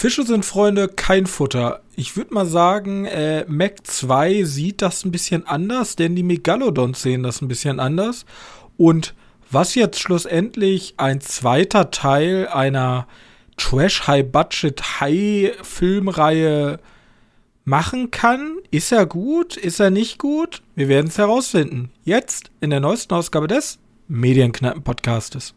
Fische sind Freunde, kein Futter. Ich würde mal sagen, äh, Mac 2 sieht das ein bisschen anders, denn die Megalodons sehen das ein bisschen anders. Und was jetzt schlussendlich ein zweiter Teil einer Trash High Budget High Filmreihe machen kann, ist er gut, ist er nicht gut? Wir werden es herausfinden. Jetzt in der neuesten Ausgabe des Medienkneipen Podcastes.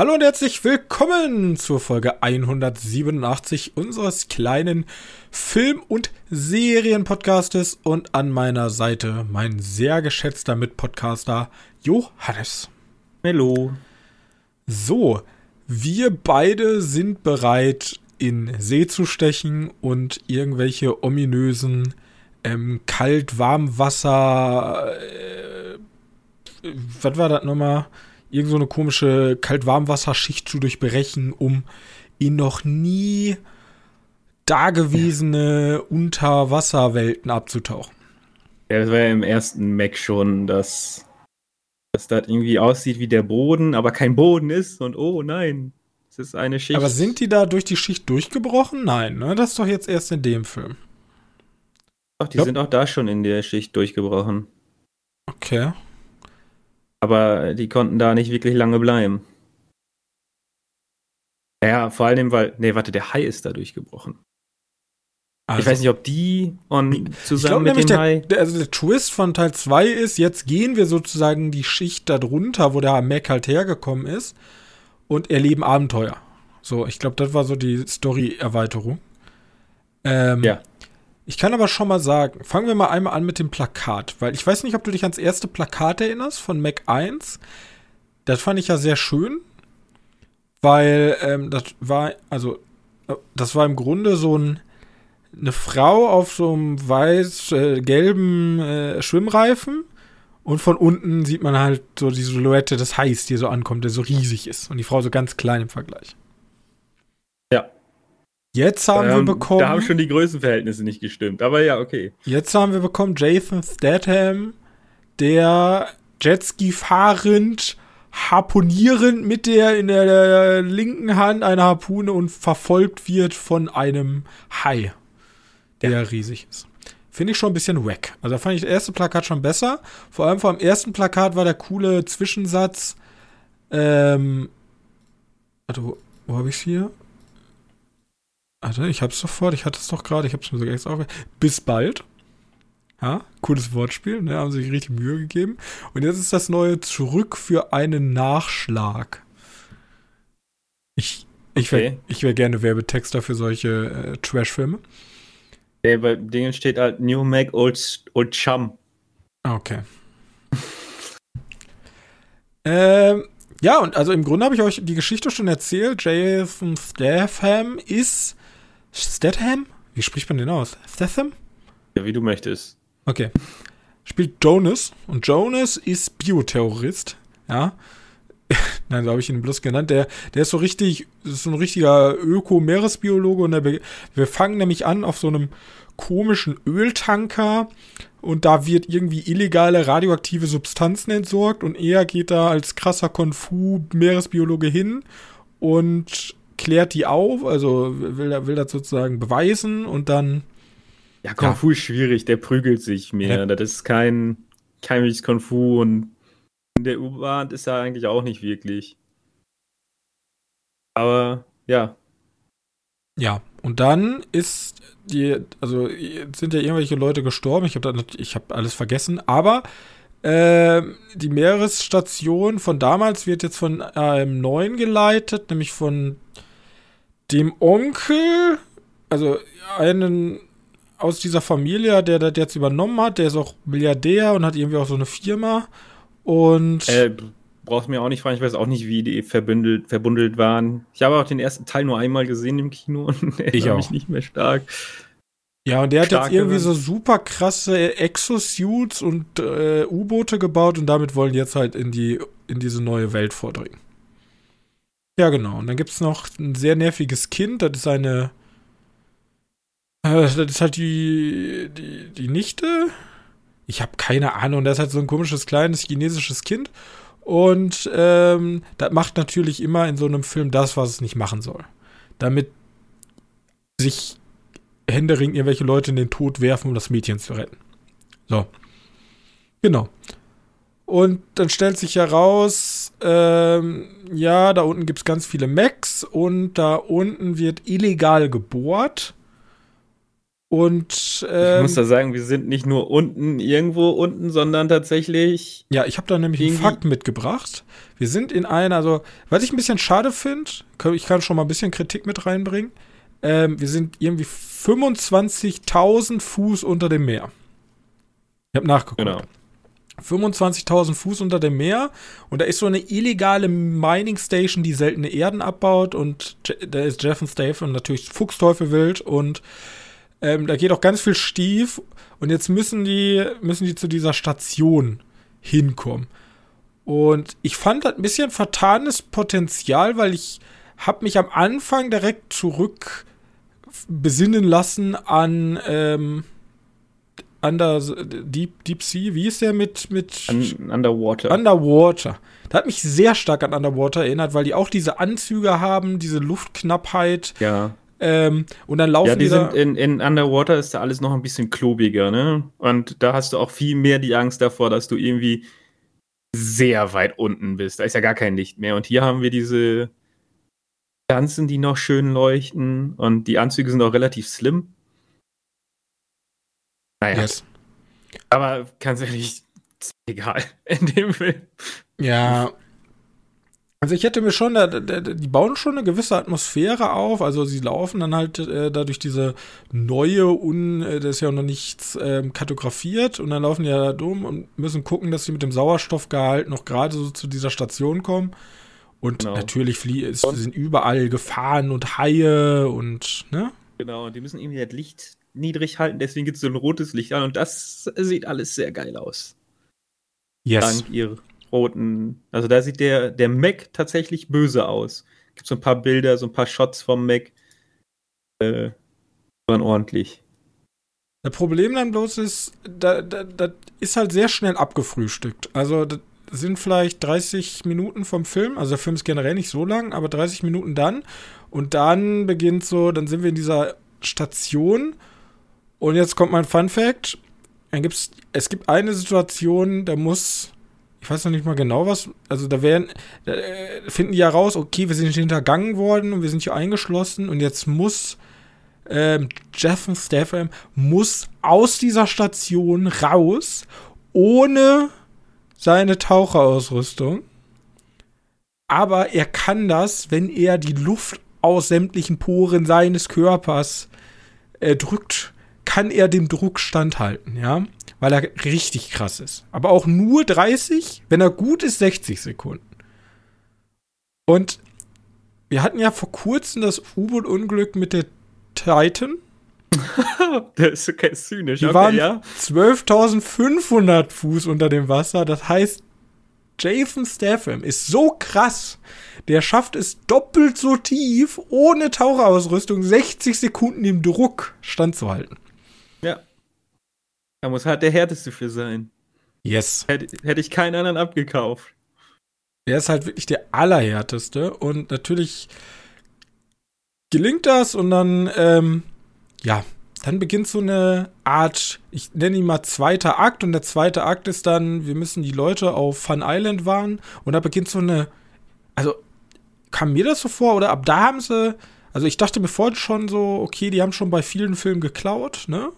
Hallo und herzlich willkommen zur Folge 187 unseres kleinen Film- und Serienpodcastes und an meiner Seite mein sehr geschätzter Mitpodcaster Johannes. Hallo. So, wir beide sind bereit, in See zu stechen und irgendwelche ominösen ähm, Kalt-Warmwasser. Äh, was war das nochmal? Irgend so eine komische Kalt-Warmwasserschicht zu durchbrechen, um in noch nie dagewesene Unterwasserwelten abzutauchen. Ja, das war ja im ersten Mac schon, dass, dass das irgendwie aussieht wie der Boden, aber kein Boden ist und oh nein, es ist eine Schicht. Aber sind die da durch die Schicht durchgebrochen? Nein, ne? Das ist doch jetzt erst in dem Film. Doch, die Glaub sind auch da schon in der Schicht durchgebrochen. Okay. Aber die konnten da nicht wirklich lange bleiben. Ja, vor allem, weil, nee, warte, der Hai ist da durchgebrochen. Also, ich weiß nicht, ob die und zusammen mit dem der, Hai. Der, also der Twist von Teil 2 ist, jetzt gehen wir sozusagen die Schicht da drunter, wo der Mac halt hergekommen ist und erleben Abenteuer. So, ich glaube, das war so die Story-Erweiterung. Ähm, ja. Ich kann aber schon mal sagen, fangen wir mal einmal an mit dem Plakat, weil ich weiß nicht, ob du dich ans erste Plakat erinnerst von Mac 1. Das fand ich ja sehr schön, weil ähm, das war, also, äh, das war im Grunde so ein, eine Frau auf so einem weiß-gelben äh, äh, Schwimmreifen und von unten sieht man halt so die Silhouette des Hais, die so ankommt, der so riesig ist und die Frau so ganz klein im Vergleich. Jetzt haben ähm, wir bekommen. Da haben schon die Größenverhältnisse nicht gestimmt, aber ja, okay. Jetzt haben wir bekommen Jason Statham, der Jetski fahrend, harponierend mit der in der, linken Hand eine Harpune und verfolgt wird von einem Hai, der ja. riesig ist. Finde ich schon ein bisschen wack. Also da fand ich das erste Plakat schon besser. Vor allem vor dem ersten Plakat war der coole Zwischensatz. Ähm, warte, wo, wo habe ich es hier? Warte, ich hab's sofort, ich hatte es doch gerade, ich hab's mir sogar extra auf. Bis bald. Ja, cooles Wortspiel, ne? Haben sich richtig Mühe gegeben. Und jetzt ist das neue Zurück für einen Nachschlag. Ich, ich wäre ich wär gerne Werbetexter für solche äh, Trash-Filme. Ja, bei Dingen steht halt New Mac Old, Old Chum. Okay. ähm, ja, und also im Grunde habe ich euch die Geschichte schon erzählt. Jason Statham ist Statham? Wie spricht man den aus? Statham? Ja, wie du möchtest. Okay. Spielt Jonas und Jonas ist Bioterrorist, ja. Nein, so habe ich ihn bloß genannt. Der, der ist so richtig, ist so ein richtiger Öko-Meeresbiologe und der, wir fangen nämlich an auf so einem komischen Öltanker und da wird irgendwie illegale radioaktive Substanzen entsorgt und er geht da als krasser Konfu-Meeresbiologe hin und klärt die auf, also will, will das sozusagen beweisen und dann. Ja, Kung Fu ja. ist schwierig, der prügelt sich mehr. Ja. Das ist kein, kein wirkliches Kung Fu und in der U-Bahn ist er eigentlich auch nicht wirklich. Aber ja. Ja, und dann ist die, also sind ja irgendwelche Leute gestorben. Ich habe habe alles vergessen, aber äh, die Meeresstation von damals wird jetzt von einem neuen geleitet, nämlich von dem Onkel, also einen aus dieser Familie, der das jetzt übernommen hat, der ist auch Milliardär und hat irgendwie auch so eine Firma. Und. Äh, brauchst mir auch nicht fragen, ich weiß auch nicht, wie die verbündelt, verbundelt waren. Ich habe auch den ersten Teil nur einmal gesehen im Kino und der ich mich nicht mehr stark. Ja, und der hat jetzt irgendwie so super krasse Exosuits und äh, U-Boote gebaut und damit wollen die jetzt halt in die in diese neue Welt vordringen. Ja, genau. Und dann gibt es noch ein sehr nerviges Kind, das ist eine Äh, das ist halt die, die, die Nichte. Ich habe keine Ahnung. Das ist halt so ein komisches kleines chinesisches Kind. Und ähm, das macht natürlich immer in so einem Film das, was es nicht machen soll. Damit sich händeringend irgendwelche Leute in den Tod werfen, um das Mädchen zu retten. So. Genau. Und dann stellt sich heraus, ähm, ja, da unten gibt es ganz viele Mechs und da unten wird illegal gebohrt. Und ähm, ich muss da sagen, wir sind nicht nur unten, irgendwo unten, sondern tatsächlich. Ja, ich habe da nämlich einen Fakt mitgebracht. Wir sind in einer, also, was ich ein bisschen schade finde, ich kann schon mal ein bisschen Kritik mit reinbringen. Ähm, wir sind irgendwie 25.000 Fuß unter dem Meer. Ich habe nachgeguckt. Genau. 25.000 Fuß unter dem Meer. Und da ist so eine illegale Mining Station, die seltene Erden abbaut. Und da ist Jeff und Statham natürlich Fuchsteufel wild. Und ähm, da geht auch ganz viel Stief. Und jetzt müssen die, müssen die zu dieser Station hinkommen. Und ich fand das ein bisschen vertanes Potenzial, weil ich habe mich am Anfang direkt zurück besinnen lassen an ähm, Under Deep, Deep Sea, wie ist der mit, mit Un Underwater. Underwater. Da hat mich sehr stark an Underwater erinnert, weil die auch diese Anzüge haben, diese Luftknappheit. Ja. Ähm, und dann laufen ja, die, sind in, in Underwater ist da alles noch ein bisschen klobiger, ne? Und da hast du auch viel mehr die Angst davor, dass du irgendwie sehr weit unten bist. Da ist ja gar kein Licht mehr. Und hier haben wir diese Ganzen, die noch schön leuchten. Und die Anzüge sind auch relativ slim. Naja. Yes. Aber ganz ehrlich, ist egal in dem Film. Ja, also ich hätte mir schon, die bauen schon eine gewisse Atmosphäre auf. Also sie laufen dann halt äh, dadurch diese neue, un, äh, das ist ja noch nichts ähm, kartografiert und dann laufen die ja da dumm und müssen gucken, dass sie mit dem Sauerstoffgehalt noch gerade so zu dieser Station kommen. Und genau. natürlich flie es sind überall Gefahren und Haie und, ne? Genau, und die müssen irgendwie das Licht niedrig halten, deswegen gibt es so ein rotes Licht an und das sieht alles sehr geil aus. Yes. Dank ihrer roten. Also da sieht der, der Mac tatsächlich böse aus. Gibt so ein paar Bilder, so ein paar Shots vom Mac. Äh, waren ordentlich. Das Problem dann bloß ist, das da, da ist halt sehr schnell abgefrühstückt. Also das sind vielleicht 30 Minuten vom Film. Also der Film ist generell nicht so lang, aber 30 Minuten dann. Und dann beginnt so, dann sind wir in dieser Station. Und jetzt kommt mein Fun Fact. Dann gibt's, es gibt eine Situation, da muss ich weiß noch nicht mal genau was, also da werden, da äh, finden die ja raus, okay, wir sind hintergangen worden und wir sind hier eingeschlossen und jetzt muss ähm, Jeff und Statham muss aus dieser Station raus, ohne seine Taucherausrüstung. Aber er kann das, wenn er die Luft aus sämtlichen Poren seines Körpers äh, drückt, kann er dem Druck standhalten, ja weil er richtig krass ist. Aber auch nur 30, wenn er gut ist, 60 Sekunden. Und wir hatten ja vor kurzem das U-Boot-Unglück mit der Titan. das ist so kein zynisch. Die okay, waren ja. 12.500 Fuß unter dem Wasser. Das heißt, Jason Statham ist so krass. Der schafft es doppelt so tief, ohne Taucherausrüstung, 60 Sekunden im Druck standzuhalten. Ja. Da muss halt der härteste für sein. Yes. Hätte, hätte ich keinen anderen abgekauft. Der ist halt wirklich der allerhärteste und natürlich gelingt das und dann, ähm, ja, dann beginnt so eine Art, ich nenne ihn mal zweiter Akt und der zweite Akt ist dann, wir müssen die Leute auf Fun Island warnen und da beginnt so eine, also kam mir das so vor oder ab da haben sie, also ich dachte mir vorhin schon so, okay, die haben schon bei vielen Filmen geklaut, ne?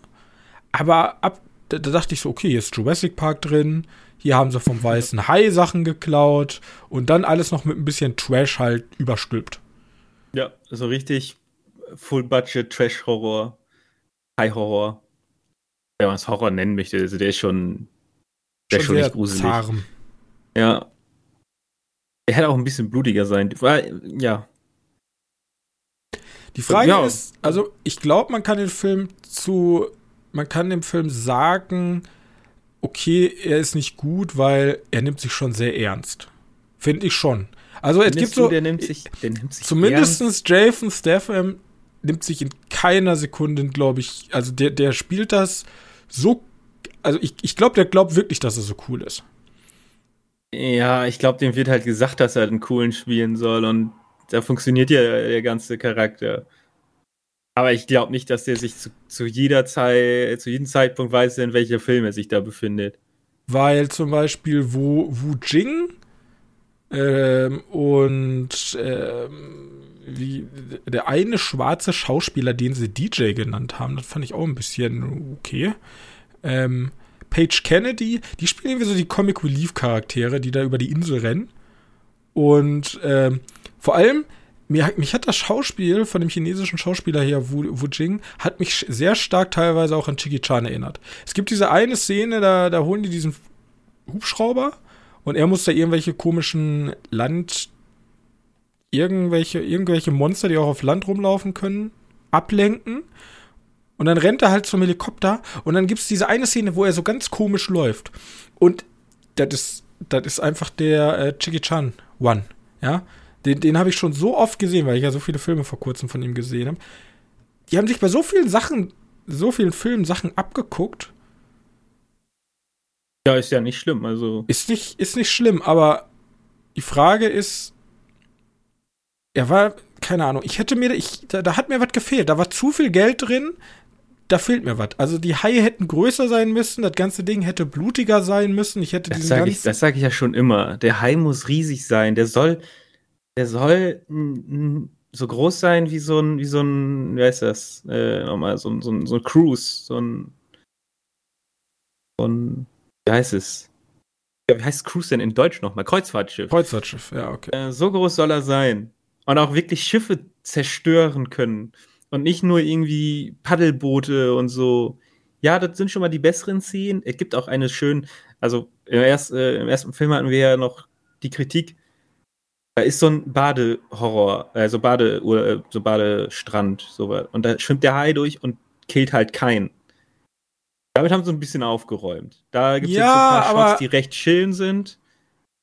Aber ab da, da, dachte ich so, okay, hier ist Jurassic Park drin, hier haben sie vom Weißen Hai Sachen geklaut und dann alles noch mit ein bisschen Trash halt überstülpt. Ja, so richtig Full-Budget Trash-Horror, High-Horror. Wenn man es Horror nennen möchte, also der ist schon, der schon, schon nicht gruselig. Zarm. Ja. Er hätte auch ein bisschen blutiger sein. Ja. Die Frage ja. ist, also ich glaube, man kann den Film zu man kann dem Film sagen, okay, er ist nicht gut, weil er nimmt sich schon sehr ernst. Finde ich schon. Also es gibt so, der nimmt sich, der nimmt sich zumindestens Jason Statham nimmt sich in keiner Sekunde, glaube ich, also der, der spielt das so, also ich, ich glaube, der glaubt wirklich, dass er so cool ist. Ja, ich glaube, dem wird halt gesagt, dass er einen coolen spielen soll und da funktioniert ja der ganze Charakter. Aber ich glaube nicht, dass der sich zu, zu, jeder Zeit, zu jedem Zeitpunkt weiß, in welcher Film er sich da befindet. Weil zum Beispiel Wu, Wu Jing ähm, und ähm, wie, der eine schwarze Schauspieler, den sie DJ genannt haben, das fand ich auch ein bisschen okay. Ähm, Paige Kennedy, die spielen irgendwie so die Comic Relief Charaktere, die da über die Insel rennen. Und ähm, vor allem, mir, mich hat das Schauspiel von dem chinesischen Schauspieler hier, Wu, Wu Jing, hat mich sehr stark teilweise auch an Chicky Chan erinnert. Es gibt diese eine Szene, da, da holen die diesen Hubschrauber und er muss da irgendwelche komischen Land, irgendwelche, irgendwelche Monster, die auch auf Land rumlaufen können, ablenken. Und dann rennt er halt zum Helikopter und dann gibt es diese eine Szene, wo er so ganz komisch läuft. Und das ist, das ist einfach der äh, Chicky Chan One, ja. Den, den habe ich schon so oft gesehen, weil ich ja so viele Filme vor kurzem von ihm gesehen habe. Die haben sich bei so vielen Sachen, so vielen Filmen Sachen abgeguckt. Ja, ist ja nicht schlimm, also. Ist nicht, ist nicht schlimm, aber die Frage ist, er war, keine Ahnung, ich hätte mir, ich, da, da hat mir was gefehlt. Da war zu viel Geld drin, da fehlt mir was. Also die Haie hätten größer sein müssen, das ganze Ding hätte blutiger sein müssen. Ich hätte das sage ich, das sag ich ja schon immer. Der Hai muss riesig sein. Der soll, der soll so groß sein wie so ein, wie so ein, wie heißt das? Äh, nochmal, so, ein, so, ein, so ein Cruise, so ein, so ein, wie heißt es? Ja, wie heißt Cruise denn in Deutsch nochmal? Kreuzfahrtschiff. Kreuzfahrtschiff, ja, okay. Äh, so groß soll er sein. Und auch wirklich Schiffe zerstören können. Und nicht nur irgendwie Paddelboote und so. Ja, das sind schon mal die besseren Szenen. Es gibt auch eine schön, also im, erst, äh, im ersten Film hatten wir ja noch die Kritik, da ist so ein Badehorror, also Bade, oder äh, so Badestrand, so Und da schwimmt der Hai durch und killt halt keinen. Damit haben sie ein bisschen aufgeräumt. Da gibt es ja, jetzt ein paar Shots, die recht chillen sind,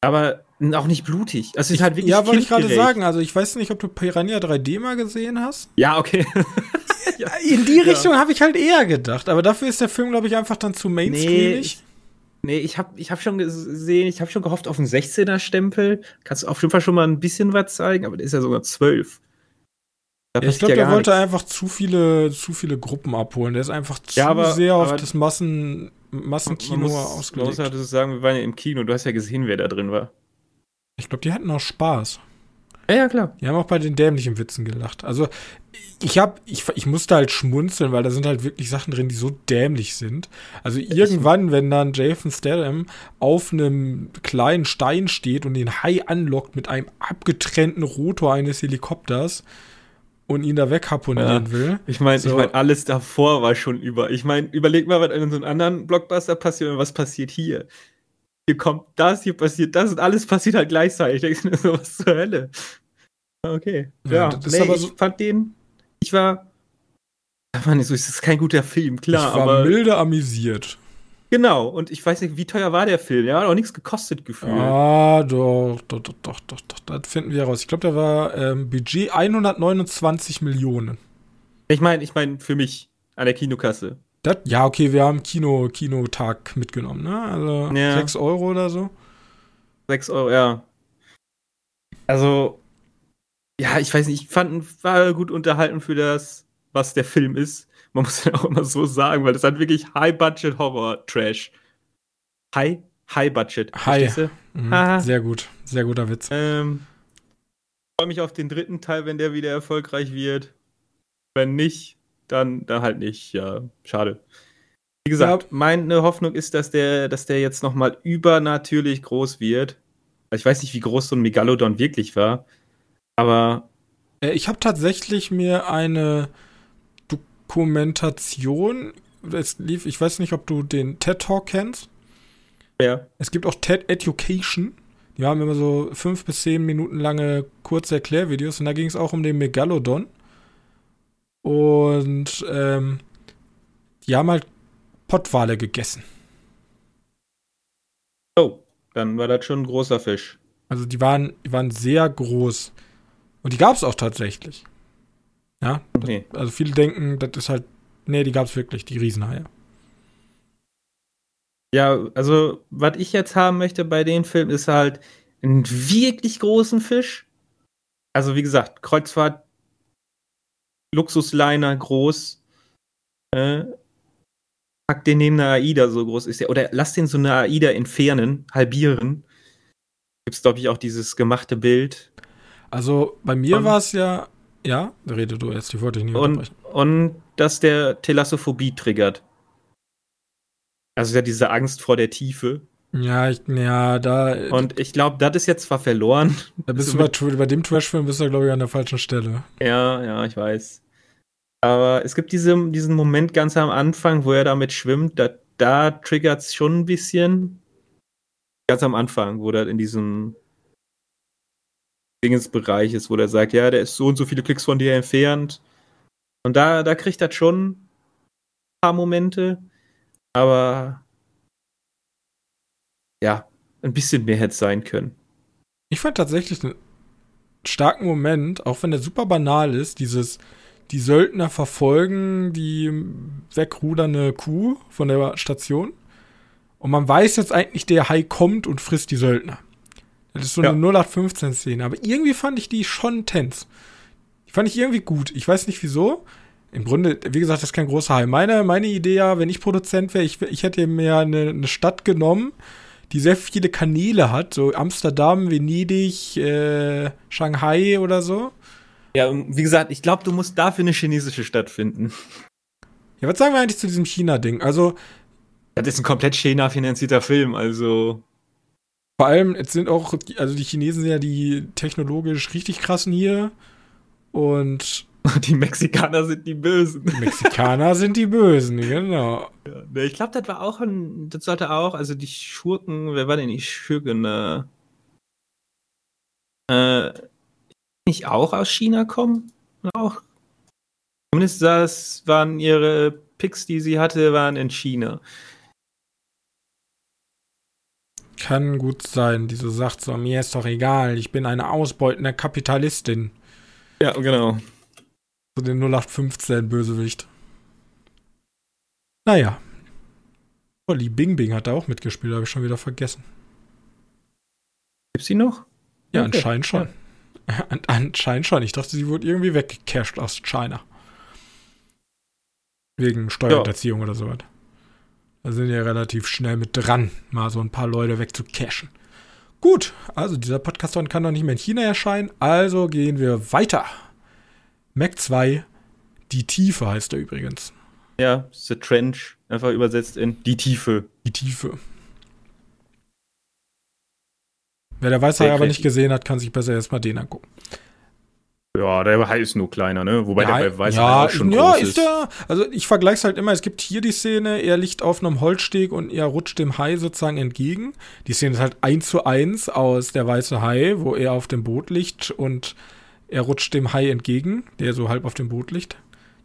aber auch nicht blutig. Also ist halt wirklich Ja, wollte ich gerade sagen. Also ich weiß nicht, ob du Piranha 3D mal gesehen hast. Ja, okay. In die Richtung ja. habe ich halt eher gedacht. Aber dafür ist der Film, glaube ich, einfach dann zu mainstreamig. Nee, Nee, ich habe ich hab schon gesehen, ich habe schon gehofft auf einen 16er-Stempel. Kannst du auf jeden Fall schon mal ein bisschen was zeigen, aber der ist ja sogar 12. Ja, ich glaube, ja der wollte nichts. einfach zu viele, zu viele Gruppen abholen. Der ist einfach zu ja, aber, sehr auf das Massen, Massenkino ausgelegt. Man muss sagen, wir waren ja im Kino. Du hast ja gesehen, wer da drin war. Ich glaube, die hatten auch Spaß. Ja, ja, klar. Die haben auch bei den dämlichen Witzen gelacht. Also, ich hab, ich, ich musste halt schmunzeln, weil da sind halt wirklich Sachen drin, die so dämlich sind. Also irgendwann, wenn dann Jason Statham auf einem kleinen Stein steht und den Hai anlockt mit einem abgetrennten Rotor eines Helikopters und ihn da wegharponieren ja. will. Ich meine, so. ich meine, alles davor war schon über. Ich meine, überleg mal, was in so einem anderen Blockbuster passiert und was passiert hier. Hier kommt das, hier passiert das und alles passiert halt gleichzeitig. Ich denke mir so, was zur Hölle? Okay. Ja, ja nee, ich so fand den, ich war, so, es ist kein guter Film, klar, ich war aber. milde amüsiert. Genau, und ich weiß nicht, wie teuer war der Film? Der hat auch nichts gekostet gefühlt. Ah, doch, doch, doch, doch, doch, doch, das finden wir raus. Ich glaube, der war ähm, Budget 129 Millionen. Ich meine, ich meine, für mich an der Kinokasse. Das, ja, okay, wir haben Kino, Kinotag mitgenommen, ne? Also ja. 6 Euro oder so. 6 Euro, ja. Also, ja, ich weiß nicht, ich fand, war gut unterhalten für das, was der Film ist. Man muss ja auch immer so sagen, weil das hat wirklich High-Budget-Horror-Trash. High, High-Budget. High. Mhm, sehr gut, sehr guter Witz. Ähm, freue mich auf den dritten Teil, wenn der wieder erfolgreich wird. Wenn nicht, dann, dann halt nicht. Ja, schade. Wie gesagt, ja. meine Hoffnung ist, dass der, dass der jetzt nochmal übernatürlich groß wird. Ich weiß nicht, wie groß so ein Megalodon wirklich war. Aber. Äh, ich habe tatsächlich mir eine Dokumentation. Es lief, ich weiß nicht, ob du den TED Talk kennst. Ja. Es gibt auch TED Education. Die haben immer so fünf bis zehn Minuten lange kurze Erklärvideos und da ging es auch um den Megalodon. Und ähm, die haben halt Pottwale gegessen. Oh, dann war das schon ein großer Fisch. Also die waren, die waren sehr groß. Und die gab es auch tatsächlich. Ja, Okay. das, also viele denken, das ist halt, nee, die gab's wirklich, die Riesenhaie. Ja, also, was ich jetzt haben möchte bei den Filmen, ist halt einen wirklich großen Fisch. Also, wie gesagt, Kreuzfahrt, Luxusliner groß. Äh, pack den neben einer AIDA, so groß ist der. Oder lass den so eine AIDA entfernen, halbieren. Gibt's, glaube ich, auch dieses gemachte Bild. Also bei mir war es ja, ja, rede du jetzt, die wollte ich nicht Und, und dass der Telassophobie triggert. Also ja diese Angst vor der Tiefe. Ja, ich, ja, da, Und ich glaube, das ist jetzt zwar verloren. da bist du bei, bei dem Trash-Film bist du, glaube ich, an der falschen Stelle. Ja, ja, ich weiß. Aber es gibt diese, diesen Moment ganz am Anfang, wo er damit schwimmt, da, da triggert es schon ein bisschen. Ganz am Anfang, wo er in diesem Dingensbereich ist, wo er sagt, ja, der ist so und so viele Klicks von dir entfernt. Und da, da kriegt er schon ein paar Momente, aber ja, ein bisschen mehr hätte sein können. Ich fand tatsächlich einen starken Moment, auch wenn der super banal ist, dieses, die Söldner verfolgen die wegrudernde Kuh von der Station. Und man weiß jetzt eigentlich, der Hai kommt und frisst die Söldner. Das ist so Ja. eine 0815-Szene. Aber irgendwie fand ich die schon tense. Die fand ich irgendwie gut. Ich weiß nicht wieso. Im Grunde, wie gesagt, das ist kein großer Hai. Meine, meine Idee ja, wenn ich Produzent wäre, ich, ich hätte mir eine, eine Stadt genommen, die sehr viele Kanäle hat, so Amsterdam, Venedig, äh, Shanghai oder so. Ja, wie gesagt, ich glaube, du musst dafür eine chinesische Stadt finden. Ja, was sagen wir eigentlich zu diesem China-Ding? Also, Das ist ein komplett China-finanzierter Film, also. Vor allem, jetzt sind auch, also die Chinesen sind ja die technologisch richtig krassen hier. Und Die Mexikaner sind die Bösen. die Mexikaner sind die Bösen, genau. Ja, ne, ich glaube, das war auch ein. Das sollte auch, also die Schurken, wer war denn die Schurken? Äh, äh, nicht auch aus China kommen? Auch. Zumindest das waren ihre Picks, die sie hatte, waren in China. Kann gut sein, die so sagt so, mir ist doch egal, ich bin eine ausbeutende Kapitalistin. Ja, genau. So den 0815 Bösewicht. Naja. Olli Bing Bing hat da auch mitgespielt, habe ich schon wieder vergessen. Gibt's die noch? Ja, Okay, anscheinend schon. An, anscheinend schon. Ich dachte, sie wurde irgendwie weggecasht aus China. Wegen Steuerhinterziehung oder sowas. Da sind ja relativ schnell mit dran, mal so ein paar Leute wegzucashen. Gut, also dieser Podcast kann doch nicht mehr in China erscheinen, also gehen wir weiter. Mac 2, die Tiefe heißt er übrigens. Ja, The Trench, einfach übersetzt in die Tiefe. Die Tiefe. Wer der Weiße Sehr aber nicht gesehen hat, kann sich besser erstmal den angucken. Ja, der Hai ist nur kleiner, ne? Wobei der bei Weißer ja, auch schon ja, groß ist ist. der. Also ich vergleiche es halt immer. Es gibt hier die Szene, er liegt auf einem Holzsteg und er rutscht dem Hai sozusagen entgegen. Die Szene ist halt eins zu eins aus der weiße Hai, wo er auf dem Boot liegt und er rutscht dem Hai entgegen, der so halb auf dem Boot liegt.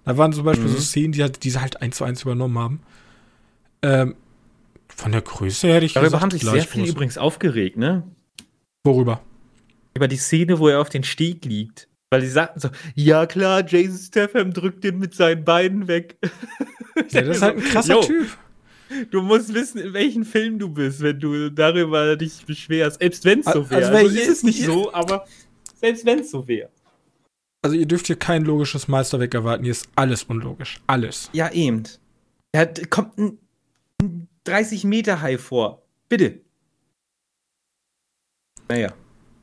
Da waren zum Beispiel Mhm. so Szenen, die halt, die sie halt eins zu eins übernommen haben. Ähm, von der Größe hätte ich Darüber gesagt, haben sich sehr viele übrigens aufgeregt, ne? Worüber? Über die Szene, wo er auf den Steg liegt. Weil die sagten so, ja klar, Jason Statham drückt den mit seinen Beinen weg. Ja, das ist halt ein krasser Jo, Typ. Du musst wissen, in welchem Film du bist, wenn du darüber dich beschwerst. Selbst wenn es so Also wäre. Also, je- ist es nicht so, aber selbst wenn es so wäre. Also ihr dürft hier kein logisches Meisterwerk erwarten. Hier ist alles unlogisch. Alles. Ja, eben. Da kommt ein, ein 30 Meter Hai vor. Bitte. Naja.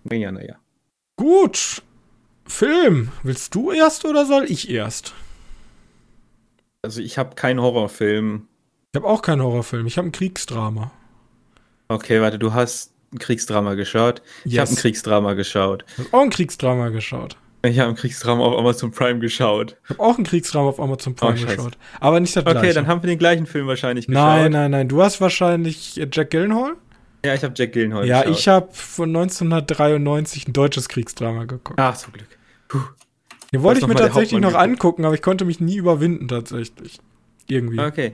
Naja, naja. Gut. Film. Willst du erst oder soll ich erst? Also ich habe keinen Horrorfilm. Ich habe auch keinen Horrorfilm. Ich habe ein Kriegsdrama. Okay, warte, du hast ein Kriegsdrama geschaut. Ich habe ein Kriegsdrama geschaut. Ich habe auch ein Kriegsdrama geschaut. Ich habe ein Kriegsdrama auf Amazon Prime geschaut. Ich habe auch ein Kriegsdrama auf Amazon Prime Oh, geschaut. Aber nicht das Okay, gleiche. dann haben wir den gleichen Film wahrscheinlich geschaut. nein, nein, nein. Du hast wahrscheinlich Jack Gyllenhaal? Ja, ich habe Jack Gyllenhaal ja, geschaut. ich habe von 1993 ein deutsches Kriegsdrama geguckt. Ach, zum Glück. Puh. Den wollte ich mir tatsächlich noch angucken, aber ich konnte mich nie überwinden tatsächlich. Irgendwie. Okay.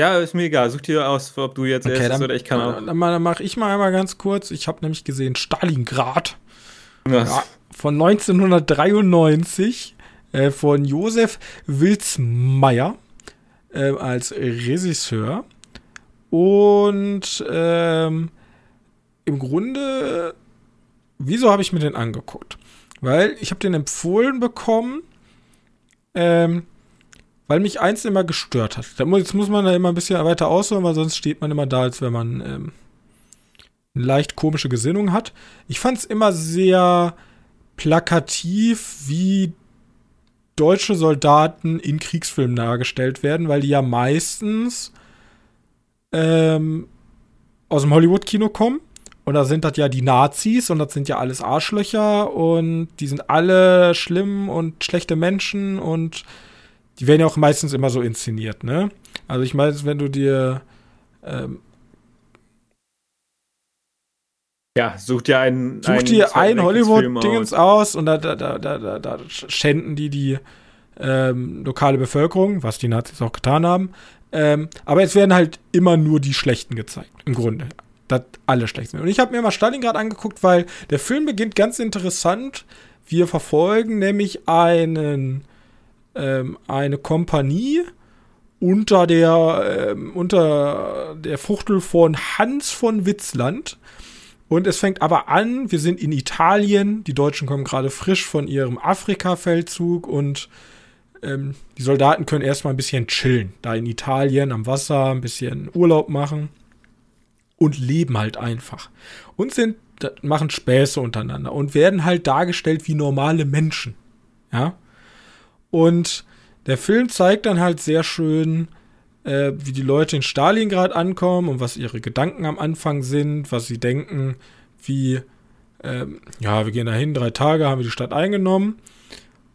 Ja, ist mir egal. Such dir aus, ob du jetzt erst Okay, bist dann, oder ich kann auch. dann, dann mache ich mal einmal ganz kurz. Ich habe nämlich gesehen Stalingrad ja, von 1993. äh, von Josef Wilsmeier äh, als Regisseur. Und ähm, im Grunde, wieso habe ich mir den angeguckt? Weil ich habe den empfohlen bekommen, ähm, weil mich eins immer gestört hat. Jetzt muss man da immer ein bisschen weiter ausholen, weil sonst steht man immer da, als wenn man ähm, eine leicht komische Gesinnung hat. Ich fand es immer sehr plakativ, wie deutsche Soldaten in Kriegsfilmen dargestellt werden, weil die ja meistens ähm, aus dem Hollywood-Kino kommen. Und da sind das ja die Nazis und das sind ja alles Arschlöcher und die sind alle schlimm und schlechte Menschen und die werden ja auch meistens immer so inszeniert, ne? Also ich meine, wenn du dir ähm, ja, such dir einen. Such dir ein Hollywood-Dingens aus. und da, da, da, da, da schänden die die ähm, lokale Bevölkerung, was die Nazis auch getan haben. Ähm, aber es werden halt immer nur die Schlechten gezeigt, im Grunde. Das alle schlecht sind. Und ich habe mir mal Stalingrad angeguckt, weil der Film beginnt ganz interessant. Wir verfolgen nämlich einen, ähm, eine Kompanie unter der, ähm, unter der Fuchtel von Hans von Witzland. Und es fängt aber an, wir sind in Italien, die Deutschen kommen gerade frisch von ihrem Afrika-Feldzug und ähm, die Soldaten können erstmal ein bisschen chillen, da in Italien am Wasser, ein bisschen Urlaub machen und leben halt einfach. Und sind, machen Späße untereinander und werden halt dargestellt wie normale Menschen. Ja. Und der Film zeigt dann halt sehr schön, äh, wie die Leute in Stalingrad ankommen und was ihre Gedanken am Anfang sind, was sie denken, wie, ähm, ja, wir gehen dahin, drei Tage haben wir die Stadt eingenommen.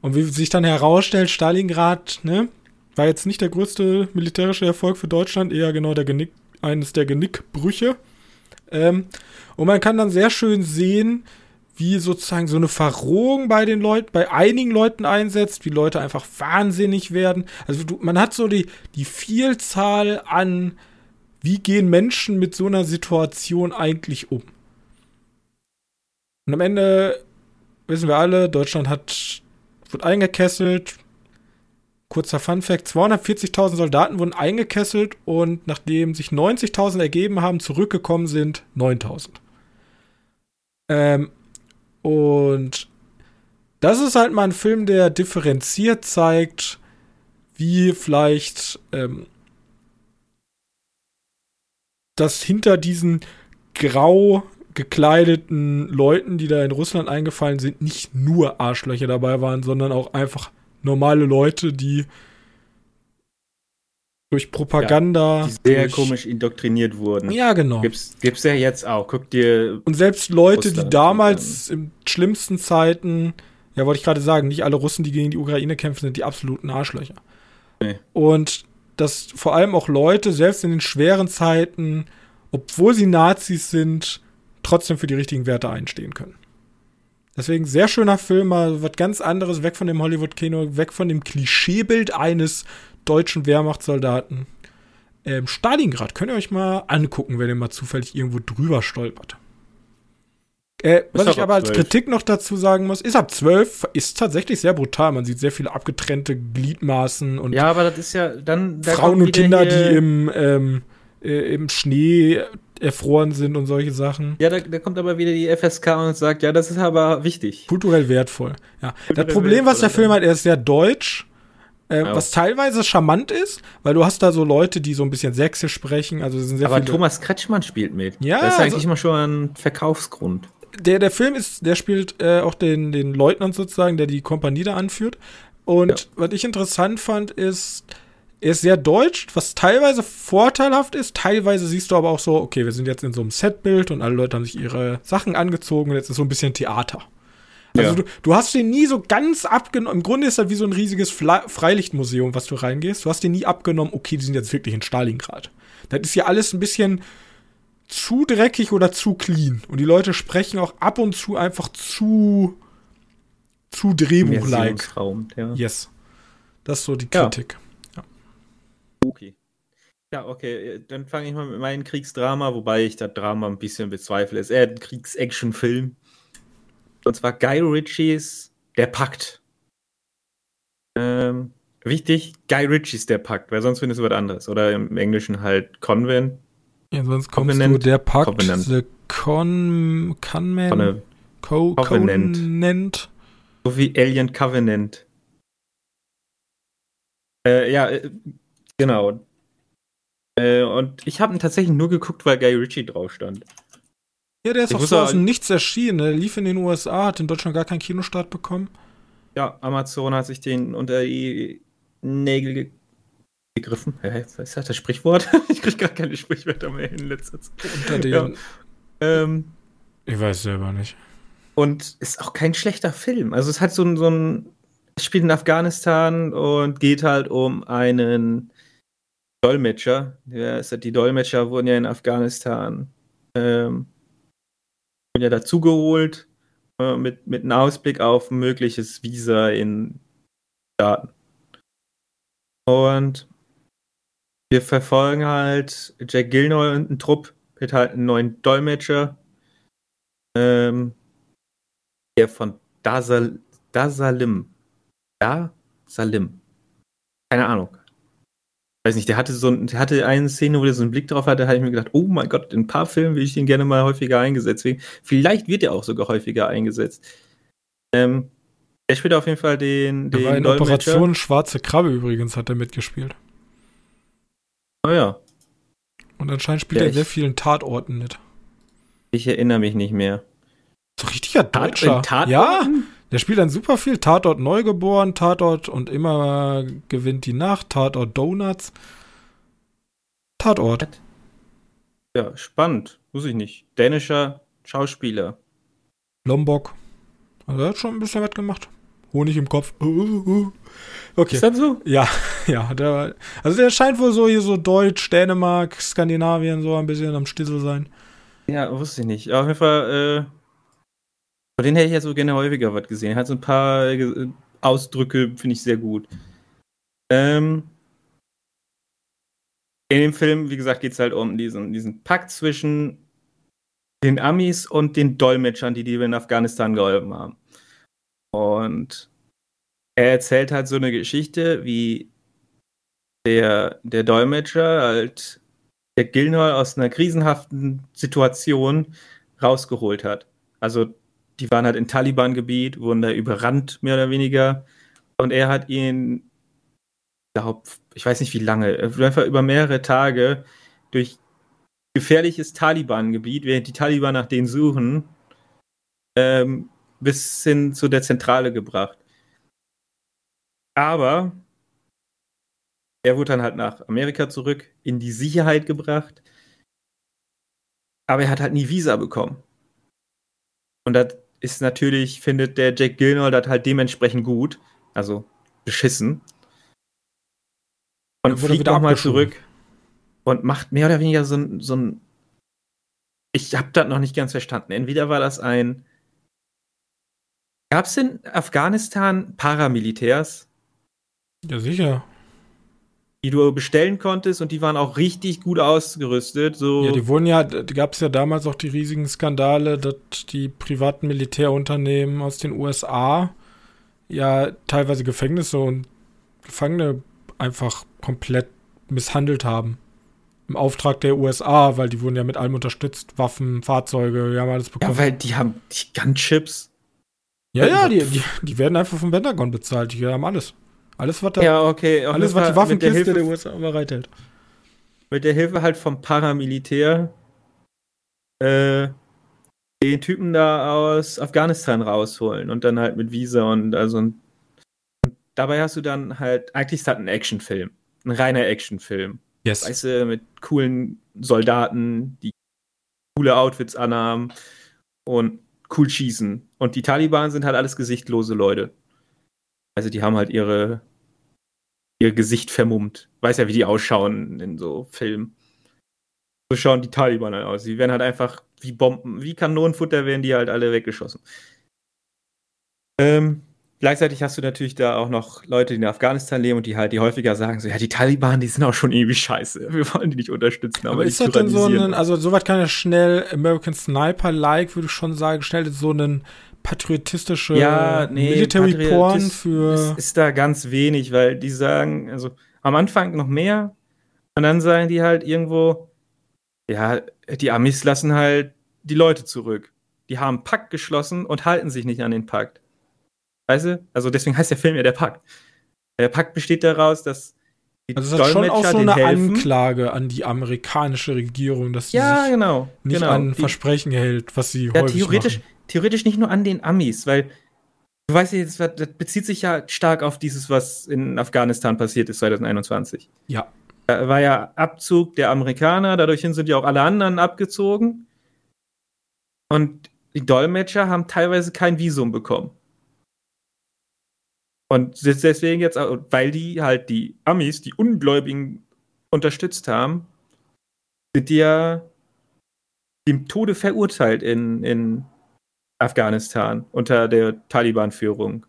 Und wie sich dann herausstellt, Stalingrad, ne, war jetzt nicht der größte militärische Erfolg für Deutschland, eher genau der Genick, eines der Genickbrüche. Ähm, und man kann dann sehr schön sehen, wie sozusagen so eine Verrohung bei den Leuten, bei einigen Leuten einsetzt, wie Leute einfach wahnsinnig werden. Also du, man hat so die, die Vielzahl an, wie gehen Menschen mit so einer Situation eigentlich um. Und am Ende wissen wir alle, Deutschland hat, wird eingekesselt. Kurzer Fun Fact: 240.000 Soldaten wurden eingekesselt und nachdem sich 90.000 ergeben haben, zurückgekommen sind 9.000. Ähm, und das ist halt mal ein Film, der differenziert zeigt, wie vielleicht ähm, dass hinter diesen grau gekleideten Leuten, die da in Russland eingefallen sind, nicht nur Arschlöcher dabei waren, sondern auch einfach normale Leute, die durch Propaganda. Ja, die sehr durch, komisch indoktriniert wurden. Ja, genau. Gibt's, gibt's ja jetzt auch. Guck dir. Und selbst Leute, die damals in schlimmsten Zeiten, ja, wollte ich gerade sagen, nicht alle Russen, die gegen die Ukraine kämpfen, sind die absoluten Arschlöcher. Nee. Und dass vor allem auch Leute, selbst in den schweren Zeiten, obwohl sie Nazis sind, trotzdem für die richtigen Werte einstehen können. Deswegen sehr schöner Film, mal was ganz anderes, weg von dem Hollywood-Kino, weg von dem Klischeebild eines deutschen Wehrmachtssoldaten. Ähm, Stalingrad könnt ihr euch mal angucken, wenn ihr mal zufällig irgendwo drüber stolpert. Äh, was ich aber als 12. Kritik noch dazu sagen muss, ist ab 12 ist tatsächlich sehr brutal. Man sieht sehr viele abgetrennte Gliedmaßen und ja, aber das ist ja dann Frauen und Kinder, die im, ähm, äh, im Schnee erfroren sind und solche Sachen. Ja, da, da, kommt aber wieder die FSK und sagt, ja, das ist aber wichtig. Kulturell wertvoll. Ja. Kulturell das Problem, was der Film hat, er ist sehr deutsch äh, ja. Was teilweise charmant ist, weil du hast da so Leute, die so ein bisschen sächsisch sprechen. Also sind sehr Aber viele Thomas Kretschmann spielt mit. Ja. Das ist eigentlich also, immer schon ein Verkaufsgrund. Der, der Film ist, der spielt äh, auch den, den Leutnant sozusagen, der die Kompanie da anführt. Und ja. was ich interessant fand, ist, er ist sehr deutsch, was teilweise vorteilhaft ist. Teilweise siehst du aber auch so, okay, wir sind jetzt in so einem Setbild und alle Leute haben sich ihre Sachen angezogen und jetzt ist so ein bisschen Theater. Also ja. du, du, hast den nie so ganz abgenommen. Im Grunde ist das wie so ein riesiges Fla Freilichtmuseum, was du reingehst. Du hast den nie abgenommen, okay, die sind jetzt wirklich in Stalingrad. Das ist ja alles ein bisschen zu dreckig oder zu clean. Und die Leute sprechen auch ab und zu einfach zu zu Drehbuch-like. Ja. Yes. Das ist so die Kritik. Ja. Ja, okay, dann fange ich mal mit meinem Kriegsdrama, wobei ich das Drama ein bisschen bezweifle. Es ist eher ein Kriegs-Action-Film. Und zwar Guy Ritchies Der Pakt. Ähm, wichtig, Guy Ritchie ist der Pakt, weil sonst findest du was anderes. Oder im Englischen halt Convent. Ja, sonst kommst du Covenant. der Pakt, Covenant. the Con, Conman, Conne- Co, Covenant. Covenant. So wie Alien Covenant. Äh, ja, äh, genau. Äh, und ich habe ihn tatsächlich nur geguckt, weil Guy Ritchie drauf stand. Ja, der ist Ich auch so aus dem Nichts erschienen. Der lief in den USA, hat in Deutschland gar keinen Kinostart bekommen. Ja, Amazon hat sich den unter die Nägel ge gegriffen. Hä, was ist das, das Sprichwort? ich krieg gar keine Sprichwörter mehr in letzter Zeit. Unter den. Ja. Ähm, Ich weiß selber nicht. und ist auch kein schlechter Film. Also es hat so so ein es spielt in Afghanistan und geht halt um einen Dolmetscher. Ist, die Dolmetscher wurden ja in Afghanistan ähm, ja dazugeholt äh, mit, mit einem Ausblick auf ein mögliches Visa in Staaten. Und wir verfolgen halt Jack Gilnoy und einen Trupp mit halt einen neuen Dolmetscher, ähm, der von Dasal, Dasalim. Da? Salim. Keine Ahnung. Weiß nicht, der hatte so ein, der hatte eine Szene, wo der so einen Blick drauf hatte, da habe ich mir gedacht, oh mein Gott, in ein paar Filmen will ich den gerne mal häufiger eingesetzt. Vielleicht wird er auch sogar häufiger eingesetzt. Ähm, der spielt auf jeden Fall den, Der war den in Dolmetscher. Operation Schwarze Krabbe übrigens, hat er mitgespielt. Oh ja, Und anscheinend spielt Ja, er sehr vielen Tatorten mit. ich erinnere mich nicht mehr. So richtiger Tat- Deutscher. in Tatorten? Der spielt dann super viel. Tatort Neugeboren, Tatort und immer gewinnt die Nacht, Tatort Donuts. Tatort. Ja, spannend. Muss ich nicht. Dänischer Schauspieler. Lombok. Also er hat schon ein bisschen was gemacht. Honig im Kopf. Uh, uh. Okay. Ist das so? Ja, ja. Der, also der scheint wohl so hier so Deutsch, Dänemark, Skandinavien so ein bisschen am Stissel sein. Ja, wusste ich nicht. Auf jeden Fall, äh, von denen hätte ich ja so gerne häufiger was gesehen. Hat so ein paar Ausdrücke, finde ich sehr gut. Ähm, in dem Film, wie gesagt, geht es halt um diesen, diesen Pakt zwischen den Amis und den Dolmetschern, die die in Afghanistan geholfen haben. Und er erzählt halt so eine Geschichte, wie der, der Dolmetscher halt der Gilnoy aus einer krisenhaften Situation rausgeholt hat. Also die waren halt in Taliban-Gebiet, wurden da überrannt, mehr oder weniger. Und er hat ihn, ich weiß nicht wie lange, einfach über mehrere Tage durch gefährliches Taliban-Gebiet, während die Taliban nach denen suchen, ähm, bis hin zu der Zentrale gebracht. Aber er wurde dann halt nach Amerika zurück, in die Sicherheit gebracht. Aber er hat halt nie Visa bekommen. Und das ist natürlich, findet der Jack Gilnold das halt dementsprechend gut. Also beschissen. Und fliegt nochmal abgeschoben. zurück und macht mehr oder weniger so ein, so ein ich habe das noch nicht ganz verstanden. Entweder war das ein Gab es in Afghanistan Paramilitärs? Ja, sicher. Die du bestellen konntest und die waren auch richtig gut ausgerüstet. So Ja, die wurden ja, da gab es ja damals auch die riesigen Skandale, dass die privaten Militärunternehmen aus den USA ja teilweise Gefängnisse und Gefangene einfach komplett misshandelt haben. Im Auftrag der USA, weil die wurden ja mit allem unterstützt. Waffen, Fahrzeuge, wir haben alles bekommen. ja, weil die haben die Gunchips. Ja, ja, die, die, die werden einfach vom Pentagon bezahlt. Die haben alles. Alles, was, da, Ja, okay. auf alles, was die mit der Waffenkiste Hilfe der USA bereithält. mit der Hilfe halt vom Paramilitär äh, den Typen da aus Afghanistan rausholen und dann halt mit Visa und also und dabei hast du dann halt, eigentlich ist das ein Actionfilm. Ein reiner Actionfilm. Yes. Weißt du, mit coolen Soldaten, die coole Outfits anhaben und cool schießen. Und die Taliban sind halt alles gesichtlose Leute. Also die haben halt ihre ihr Gesicht vermummt. Weiß ja, wie die ausschauen in so Filmen. So schauen die Taliban halt aus. Die werden halt einfach wie Bomben, wie Kanonenfutter werden die halt alle weggeschossen. Ähm, gleichzeitig hast du natürlich da auch noch Leute, die in Afghanistan leben und die halt, die häufiger sagen so, ja, die Taliban, die sind auch schon irgendwie scheiße. Wir wollen die nicht unterstützen, aber, Aber ist das denn so ein, also soweit kann ja schnell American Sniper-like, würde ich schon sagen, schnell so ein patriotistische Ja, nee, Military Porn für. ist, ist da ganz wenig, weil die sagen, also am Anfang noch mehr und dann sagen die halt irgendwo, ja, die Amis lassen halt die Leute zurück. Die haben Pakt geschlossen und halten sich nicht an den Pakt. Weißt du? Also deswegen heißt der Film ja der Pakt. Der Pakt besteht daraus, dass die Also es hat schon auch so eine helfen. Anklage an die amerikanische Regierung, dass sie Ja, sich genau. nicht genau. an Versprechen hält, was sie Ja, häufig theoretisch, machen. Theoretisch nicht nur an den Amis, weil du weißt ja, jetzt, das bezieht sich ja stark auf dieses, was in Afghanistan passiert ist 2021. Ja. Da war ja Abzug der Amerikaner, dadurch sind ja auch alle anderen abgezogen. Und die Dolmetscher haben teilweise kein Visum bekommen. Und des- deswegen jetzt, weil die halt die Amis, die Ungläubigen unterstützt haben, sind die ja dem Tode verurteilt in, in Afghanistan unter der Taliban-Führung.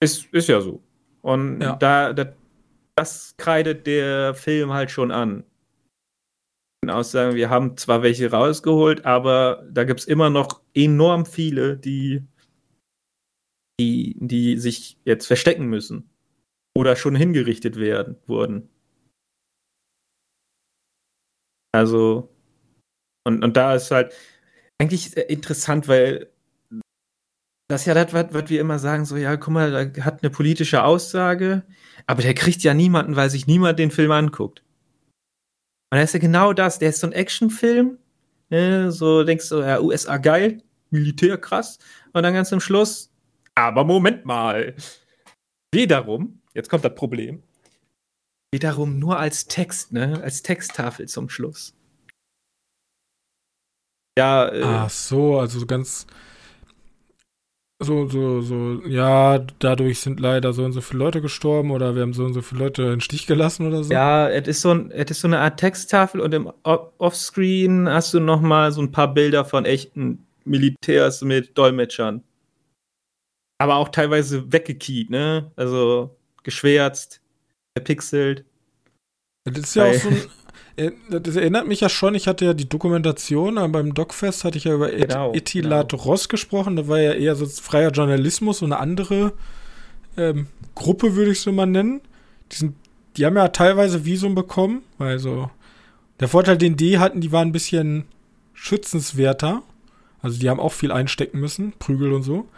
Ist, ist ja so. Und Ja. da, da, das kreidet der Film halt schon an. Aussagen, wir haben zwar welche rausgeholt, aber da gibt es immer noch enorm viele, die, die, die sich jetzt verstecken müssen. Oder schon hingerichtet werden, wurden. Also, und, und da ist halt eigentlich interessant, weil das ist ja das, was, wir immer sagen, so, ja, guck mal, da hat eine politische Aussage, aber der kriegt ja niemanden, weil sich niemand den Film anguckt. Und das ist ja genau das, der ist so ein Actionfilm, ne, so denkst du, ja, USA geil, Militär krass, und dann ganz zum Schluss, aber Moment mal, wiederum, jetzt kommt das Problem, wiederum nur als Text, ne, als Texttafel zum Schluss. Ja, äh, Ach so, also so ganz so, so, so, ja, dadurch sind leider so und so viele Leute gestorben oder wir haben so und so viele Leute in Stich gelassen oder so. Ja, es ist so, ein, es ist so eine Art Texttafel und im Offscreen hast du noch mal so ein paar Bilder von echten Militärs mit Dolmetschern. Aber auch teilweise weggekiet, ne? Also geschwärzt, verpixelt. Das ist ja auch so ein, das erinnert mich ja schon, ich hatte ja die Dokumentation, aber beim Docfest hatte ich ja über Et Genau, Etilat Ross gesprochen, da war ja eher so freier Journalismus, so eine andere ähm, Gruppe, würde ich so mal nennen. Die, sind, die haben ja teilweise Visum bekommen, also der Vorteil, den die hatten, die waren ein bisschen schützenswerter. Also die haben auch viel einstecken müssen, Prügel und so.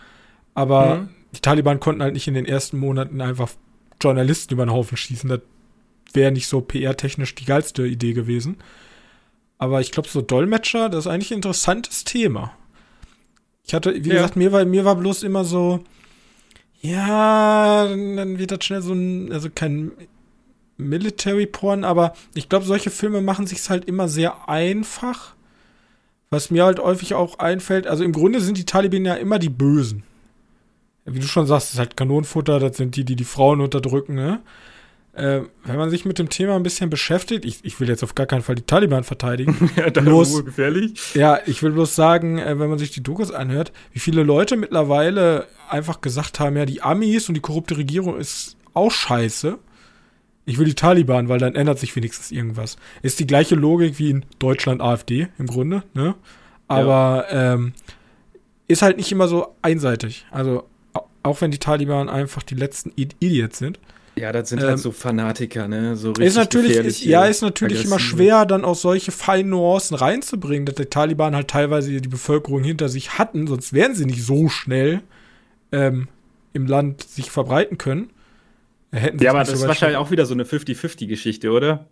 Aber Mhm. die Taliban konnten halt nicht in den ersten Monaten einfach Journalisten über den Haufen schießen. Das wäre nicht so PR-technisch die geilste Idee gewesen. Aber ich glaube, so Dolmetscher, das ist eigentlich ein interessantes Thema. Ich hatte, wie Ja. gesagt, mir war, mir war bloß immer so, ja, dann wird das schnell so ein, also kein Military Porn, aber ich glaube, solche Filme machen sich's halt immer sehr einfach. Was mir halt häufig auch einfällt, also im Grunde sind die Taliban ja immer die Bösen. Wie du schon sagst, das ist halt Kanonenfutter, das sind die, die die Frauen unterdrücken, ne? Äh, wenn man sich mit dem Thema ein bisschen beschäftigt, ich, ich will jetzt auf gar keinen Fall die Taliban verteidigen. Ja, da Los. gefährlich. ja, ich will bloß sagen, äh, wenn man sich die Dokus anhört, wie viele Leute mittlerweile einfach gesagt haben, ja, die Amis und die korrupte Regierung ist auch scheiße. Ich will die Taliban, weil dann ändert sich wenigstens irgendwas. Ist die gleiche Logik wie in Deutschland AfD im Grunde, ne? Aber ähm, ist halt nicht immer so einseitig. Also au- auch wenn die Taliban einfach die letzten Idiots sind. Ja, das sind Ähm, halt so Fanatiker, ne? So richtig Ist natürlich, ist, ja, ist natürlich immer schwer, dann auch solche feinen Nuancen reinzubringen, dass die Taliban halt teilweise die Bevölkerung hinter sich hatten, sonst wären sie nicht so schnell ähm, im Land sich verbreiten können. Hätten sie Ja, aber das ist wahrscheinlich auch wieder so eine 50-50-Geschichte, oder?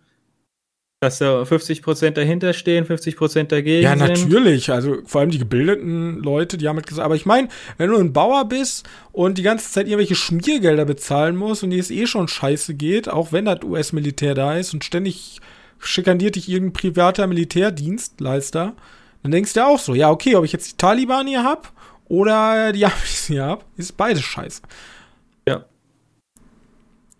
Dass da 50% dahinter stehen, 50% dagegen Ja, sind. natürlich. Also vor allem die gebildeten Leute, die haben halt gesagt, aber ich meine, wenn du ein Bauer bist und die ganze Zeit irgendwelche Schmiergelder bezahlen musst und dir es eh schon scheiße geht, auch wenn das US-Militär da ist und ständig schikaniert dich irgendein privater Militärdienstleister, dann denkst du auch so, ja, okay, ob ich jetzt die Taliban hier hab oder die Amis hier hab, ist beides scheiße.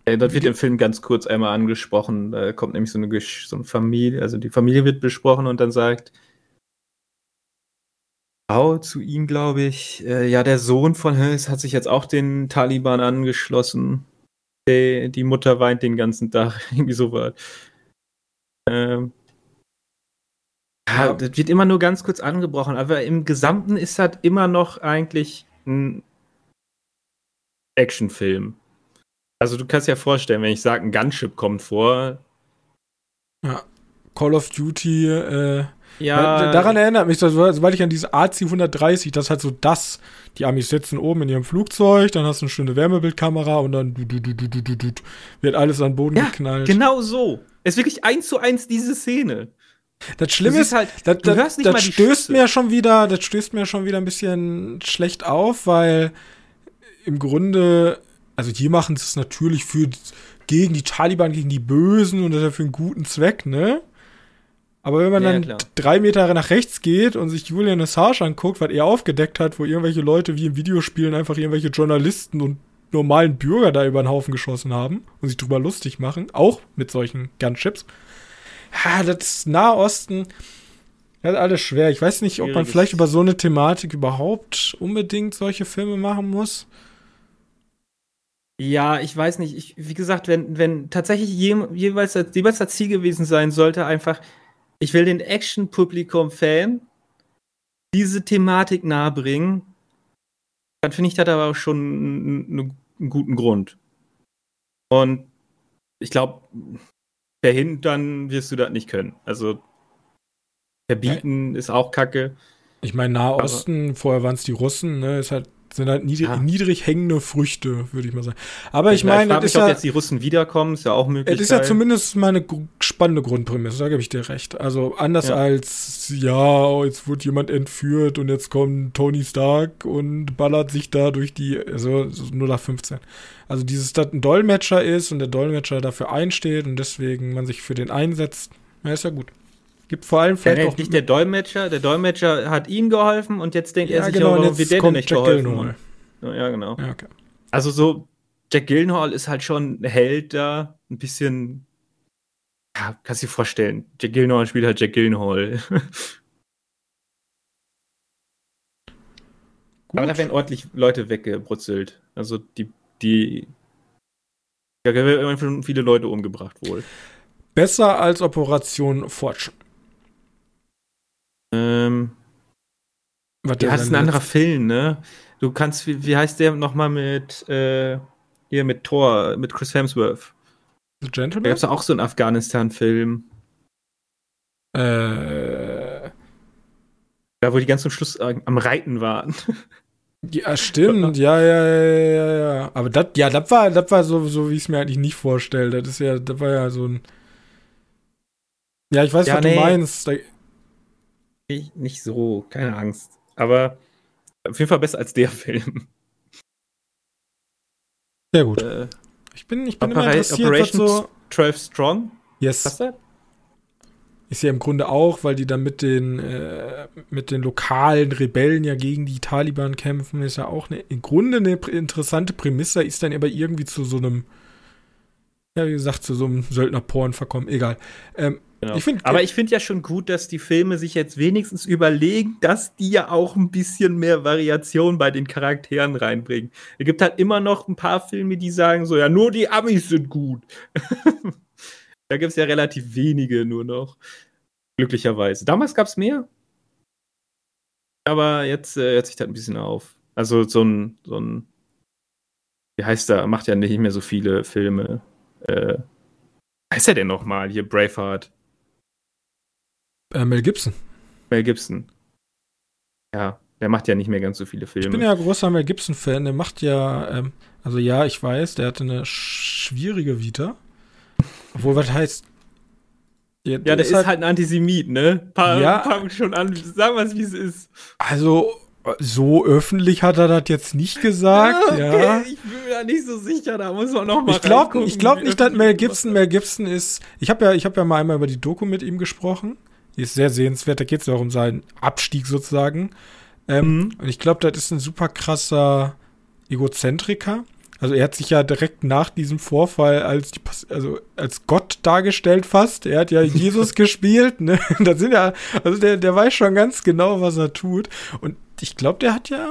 Äh, Das wird im Film ganz kurz einmal angesprochen. Da kommt nämlich so eine, so eine Familie, also die Familie wird besprochen und dann sagt Frau zu ihm, glaube ich, äh, ja, der Sohn von Hills hat sich jetzt auch den Taliban angeschlossen. Die, die Mutter weint den ganzen Tag, irgendwie so was. Ähm, Ja, das wird immer nur ganz kurz angebrochen, aber im Gesamten ist das immer noch eigentlich ein Actionfilm. Also du kannst dir ja vorstellen, wenn ich sage, ein Gunship kommt vor. Ja, Call of Duty, äh, Ja, daran erinnert mich sobald ich an diese AC-130, das ist halt so das, die Amis sitzen oben in ihrem Flugzeug, dann hast du eine schöne Wärmebildkamera und dann du, du, du, wird alles an den Boden ja, geknallt. genau so. Es ist wirklich eins zu eins diese Szene. Das Schlimme ist halt, das, du das, das stößt Schüsse. mir schon wieder, das stößt mir schon wieder ein bisschen schlecht auf, weil im Grunde, also die machen es natürlich für gegen die Taliban, gegen die Bösen und das ist ja für einen guten Zweck, ne? Aber wenn man Ja, dann klar. drei Meter nach rechts geht und sich Julian Assange anguckt, was er aufgedeckt hat, wo irgendwelche Leute wie im Videospielen einfach irgendwelche Journalisten und normalen Bürger da über den Haufen geschossen haben und sich drüber lustig machen, auch mit solchen Gunships. Ja, das Nahosten, das ist alles schwer. Ich weiß nicht, ob man vielleicht über so eine Thematik überhaupt unbedingt solche Filme machen muss. Ja, ich weiß nicht. Ich, wie gesagt, wenn, wenn tatsächlich je, jeweils, das- jeweils das Ziel gewesen sein sollte, einfach, ich will den Action-Publikum-Fan diese Thematik nahebringen, dann finde ich das aber auch schon einen, einen guten Grund. Und ich glaube, verhindern wirst du das nicht können. Also verbieten ist auch kacke. Ich meine, Nahosten, vorher waren es die Russen, ne, ist halt, sind halt niedrig, Ja. niedrig hängende Früchte, würde ich mal sagen. Aber ich ich meine, frag das ist mich, ob ja, jetzt die Russen wiederkommen, ist ja auch möglich. es ist ja zumindest mal eine gr- spannende Grundprämisse, da gebe ich dir recht. Also anders Ja. als, ja, jetzt wird jemand entführt und jetzt kommt Tony Stark und ballert sich da durch die, also so 0 nach 15. Also dieses, dass ein Dolmetscher ist und der Dolmetscher dafür einsteht und deswegen man sich für den einsetzt, ja, ist ja gut. Gibt vor allem Vielleicht auch nicht der Dolmetscher. Der Dolmetscher hat ihm geholfen und jetzt denkt er ja, sich, genau, und warum wird der denn nicht Jack geholfen? Ja, genau. Ja, okay. Also so, Jack Gyllenhaal ist halt schon ein Held da, ein bisschen, ja, kannst du dir vorstellen. Jack Gyllenhaal spielt halt Jack Gyllenhaal. Aber da werden ordentlich Leute weggebrutzelt. Also die, die, da werden schon viele Leute umgebracht wohl. Besser als Operation Fortune. Ähm, Was ja, das ist ein anderer Film, ne? Du kannst, wie, wie heißt der nochmal mit, äh, hier mit Thor, mit Chris Hemsworth? The Da Gentleman? gab es auch so einen Afghanistan-Film. Äh, Da, wo die ganz zum Schluss äh, am Reiten waren. ja, stimmt. Ja, ja, ja, ja, ja. Aber das, ja, das war, das war so, so wie ich es mir eigentlich nicht vorstelle. Das ist ja, das war ja so ein. Ja, ich weiß, Ja, was nee. du meinst. Nicht, nicht so, keine Angst. Aber auf jeden Fall besser als der Film. sehr gut. Äh, Ich bin, ich bin immer interessiert, was Operation so. 12 Strong. Was Yes. ist das? Ist ja im Grunde auch, weil die dann mit den, äh, mit den lokalen Rebellen ja gegen die Taliban kämpfen, ist ja auch eine, im Grunde eine interessante Prämisse, ist dann aber irgendwie zu so einem, ja, wie gesagt, zu so einem Söldnerporn verkommen. Egal. Ähm, Genau. Ich find- Aber ich finde ja schon gut, dass die Filme sich jetzt wenigstens überlegen, dass die ja auch ein bisschen mehr Variation bei den Charakteren reinbringen. Es gibt halt immer noch ein paar Filme, die sagen so, ja, nur die Amis sind gut. da gibt es ja relativ wenige nur noch. Glücklicherweise. Damals gab es mehr. Aber jetzt äh, hört sich das ein bisschen auf. Also so ein, so ein, wie heißt der, macht ja nicht mehr so viele Filme. Äh, heißt er denn nochmal? Hier Braveheart. Äh, Mel Gibson. Mel Gibson. Ja, der macht ja nicht mehr ganz so viele Filme. Ich bin ja großer Mel Gibson-Fan. Der macht ja, ähm, also ja, ich weiß, der hatte eine schwierige Vita. Obwohl, was heißt. ja, der ist halt, ein Antisemit, ne? Pa Ja. Fang schon an, sagen wir es, wie es ist. Also, so öffentlich hat er das jetzt nicht gesagt, Ah, ja. Ich bin mir da nicht so sicher, da muss man noch mal Ich glaube glaub nicht, dass Mel Gibson, Mel Gibson ist. Ich habe ja, ich hab ja mal einmal über die Doku mit ihm gesprochen. Die ist sehr sehenswert. Da geht es ja auch um seinen Abstieg sozusagen. Ähm, Mhm. Und ich glaube, das ist ein super krasser Egozentriker. Also er hat sich ja direkt nach diesem Vorfall als, also als Gott dargestellt fast. Er hat ja Jesus gespielt. Ne? Da sind ja, also der, der weiß schon ganz genau, was er tut. Und ich glaube, der hat ja,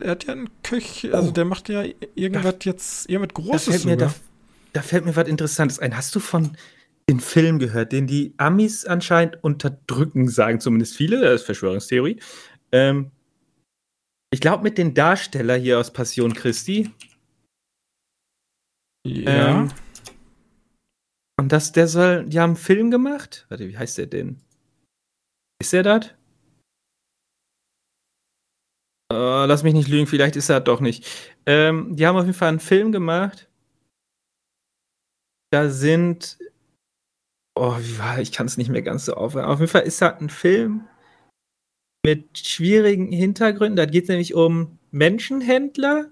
er hat ja einen Köch, also Oh. der macht ja irgendwas jetzt, irgendwas Da Großes fällt, mir, da, da fällt mir was Interessantes ein. Hast du von den Film gehört, den die Amis anscheinend unterdrücken, sagen zumindest viele, das ist Verschwörungstheorie. Ähm, ich glaube, mit den Darsteller hier aus Passion Christi. Ja. Ähm, und das, der soll, die haben einen Film gemacht. Warte, wie heißt der denn? Ist der das? Äh, lass mich nicht lügen, vielleicht ist er doch nicht. Ähm, die haben auf jeden Fall einen Film gemacht. Da sind. Oh, wie war ich kann es nicht mehr ganz so aufhören. Auf jeden Fall ist das ein Film mit schwierigen Hintergründen. Da geht es nämlich um Menschenhändler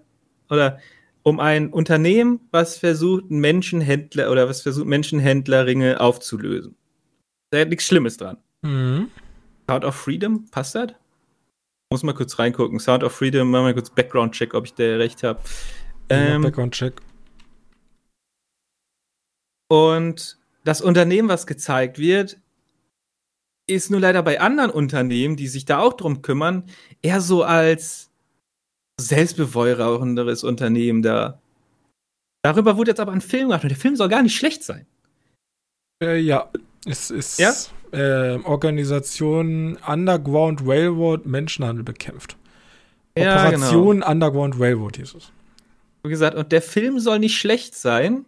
oder um ein Unternehmen, was versucht, Menschenhändler oder was versucht, Menschenhändlerringe aufzulösen. Da ist nichts Schlimmes dran. Mhm. Sound of Freedom, passt das? Muss mal kurz reingucken. Sound of Freedom, machen wir kurz Background-Check, ob ich da recht habe. Ähm, Background-Check. Und das Unternehmen, was gezeigt wird, ist nur leider bei anderen Unternehmen, die sich da auch drum kümmern, eher so als selbstbeweihräuchenderes Unternehmen da. Darüber wurde jetzt aber ein Film gemacht und der Film soll gar nicht schlecht sein. Äh, ja, es ist Ja? äh, Organisation Underground Railroad Menschenhandel bekämpft. Ja, genau. Operation Underground Railroad hieß es. Wie gesagt, und der Film soll nicht schlecht sein.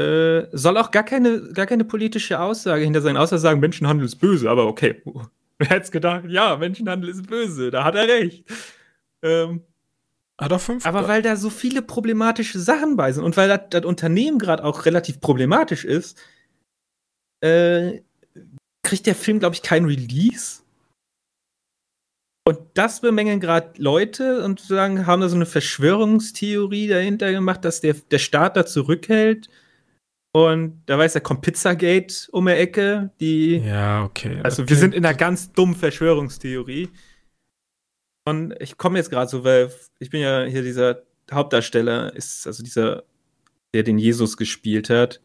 Äh, soll auch gar keine, gar keine politische Aussage hinter sein, außer sagen, Menschenhandel ist böse, aber okay. Wer hätte es gedacht, ja, Menschenhandel ist böse, da hat er recht. Ähm, Hat er fünf? aber weil da so viele problematische Sachen bei sind und weil das, das Unternehmen gerade auch relativ problematisch ist, äh, kriegt der Film, glaube ich, kein Release. Und das bemängeln gerade Leute und sagen, haben da so eine Verschwörungstheorie dahinter gemacht, dass der, der Staat da zurückhält. Und da weiß er, kommt Pizzagate um die Ecke, die. ja, okay. Also Okay. wir sind in einer ganz dummen Verschwörungstheorie. Und ich komme jetzt gerade so, weil ich bin ja hier dieser Hauptdarsteller, ist also dieser, der den Jesus gespielt hat.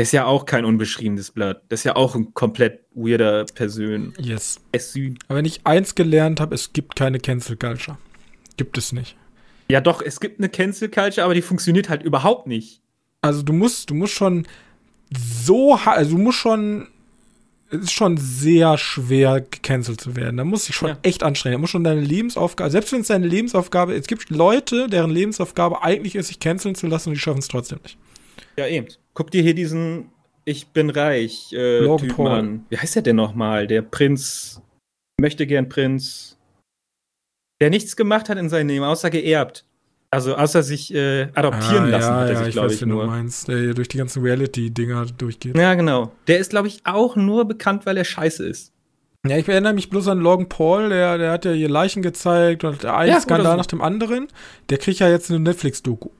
Ist ja auch kein unbeschriebenes Blatt. Das ist ja auch ein komplett weirder Person. Yes. Aber wenn ich eins gelernt habe, es gibt keine Cancel Culture. Gibt es nicht. Ja, doch, es gibt eine Cancel Culture, aber die funktioniert halt überhaupt nicht. Also du musst, du musst schon so, also du musst schon, es ist schon sehr schwer gecancelt zu werden. Da muss ich schon Ja. echt anstrengen. Da muss schon deine Lebensaufgabe, selbst wenn es deine Lebensaufgabe, es gibt Leute, deren Lebensaufgabe eigentlich ist, sich canceln zu lassen und die schaffen es trotzdem nicht. Ja, eben. Guck dir hier diesen Ich bin reich äh, Logan Paul. an. Wie heißt der denn nochmal? Der Prinz, möchte gern Prinz, der nichts gemacht hat in seinem Leben, außer geerbt. Also außer sich äh, adoptieren Ah, lassen, ja, hat er ja, sich, ich glaube weiß, ich, wen du nur. meinst, der hier durch die ganzen Reality-Dinger durchgeht. Ja, genau. Der ist, glaube ich, auch nur bekannt, weil er scheiße ist. Ja, ich erinnere mich bloß an Logan Paul, der, der hat ja hier Leichen gezeigt und der einen Ja, Skandal so. nach dem anderen. Der kriegt ja jetzt eine Netflix-Doku.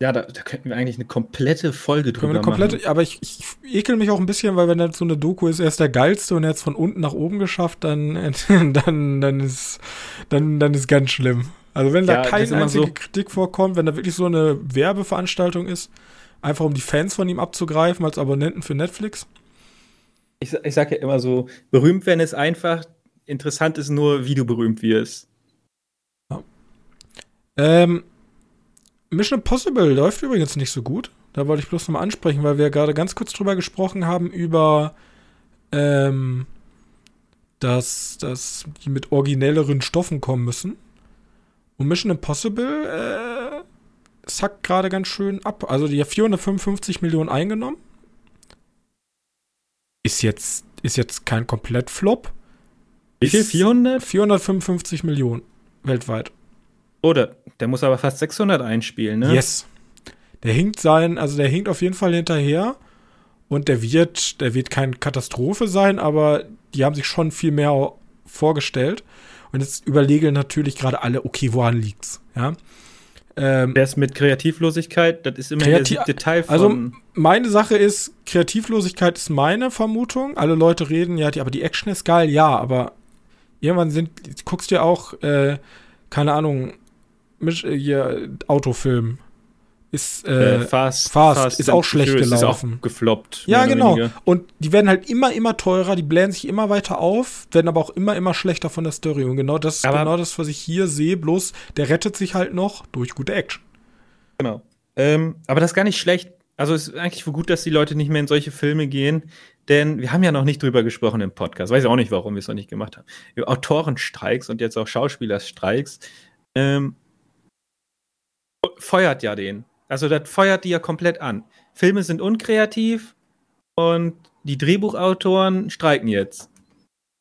Ja, da, da könnten wir eigentlich eine komplette Folge drüber eine komplette, machen. aber ich, ich ekel mich auch ein bisschen, weil wenn das so eine Doku ist, er ist der geilste und er hat es von unten nach oben geschafft, dann, dann, dann ist, dann, dann ist ganz schlimm. Also wenn Ja, da das keine einzige so. Kritik vorkommt, wenn da wirklich so eine Werbeveranstaltung ist, einfach um die Fans von ihm abzugreifen als Abonnenten für Netflix. Ich, ich sage ja immer so, berühmt werden ist einfach, interessant ist nur, wie du berühmt wirst. Ähm, Mission Impossible läuft übrigens nicht so gut. Da wollte ich bloß nochmal ansprechen, weil wir gerade ganz kurz drüber gesprochen haben, über ähm, dass, dass die mit originelleren Stoffen kommen müssen. Und Mission Impossible äh, sackt gerade ganz schön ab. Also die hat 455 Millionen eingenommen. Ist jetzt, ist jetzt kein Komplett-Flop. Wie viel? Ist 400? 455 Millionen weltweit. Oder, der muss aber fast 600 einspielen, ne? Yes. Der hinkt sein, also der hinkt auf jeden Fall hinterher. Und der wird, der wird keine Katastrophe sein, aber die haben sich schon viel mehr vorgestellt. Und jetzt überlegen natürlich gerade alle, okay, woran liegt's? Ja. Ähm, Das mit Kreativlosigkeit, das ist immer Kreati- der Teil von. also meine Sache ist, Kreativlosigkeit ist meine Vermutung. Alle Leute reden, ja, die, aber die Action ist geil, ja, aber irgendwann sind, guckst dir auch, äh, keine Ahnung, Misch, äh, hier, Autofilm. Ist, äh, äh, Fast, Fast ist and auch schlecht Furious gelaufen. Ist auch gefloppt. Ja, genau. weniger. Und die werden halt immer, immer teurer, die blähen sich immer weiter auf, werden aber auch immer, immer schlechter von der Story. Und genau das ist Aber- genau das, was ich hier sehe, bloß der rettet sich halt noch durch gute Action. Genau. Ähm, aber das ist gar nicht schlecht. Also es ist eigentlich gut, dass die Leute nicht mehr in solche Filme gehen, denn wir haben ja noch nicht drüber gesprochen im Podcast. Weiß auch nicht, warum wir es noch nicht gemacht haben. Über Autorenstreiks und jetzt auch Schauspielerstreiks. Ähm, feuert ja den. Also das feuert die ja komplett an. Filme sind unkreativ und die Drehbuchautoren streiken jetzt.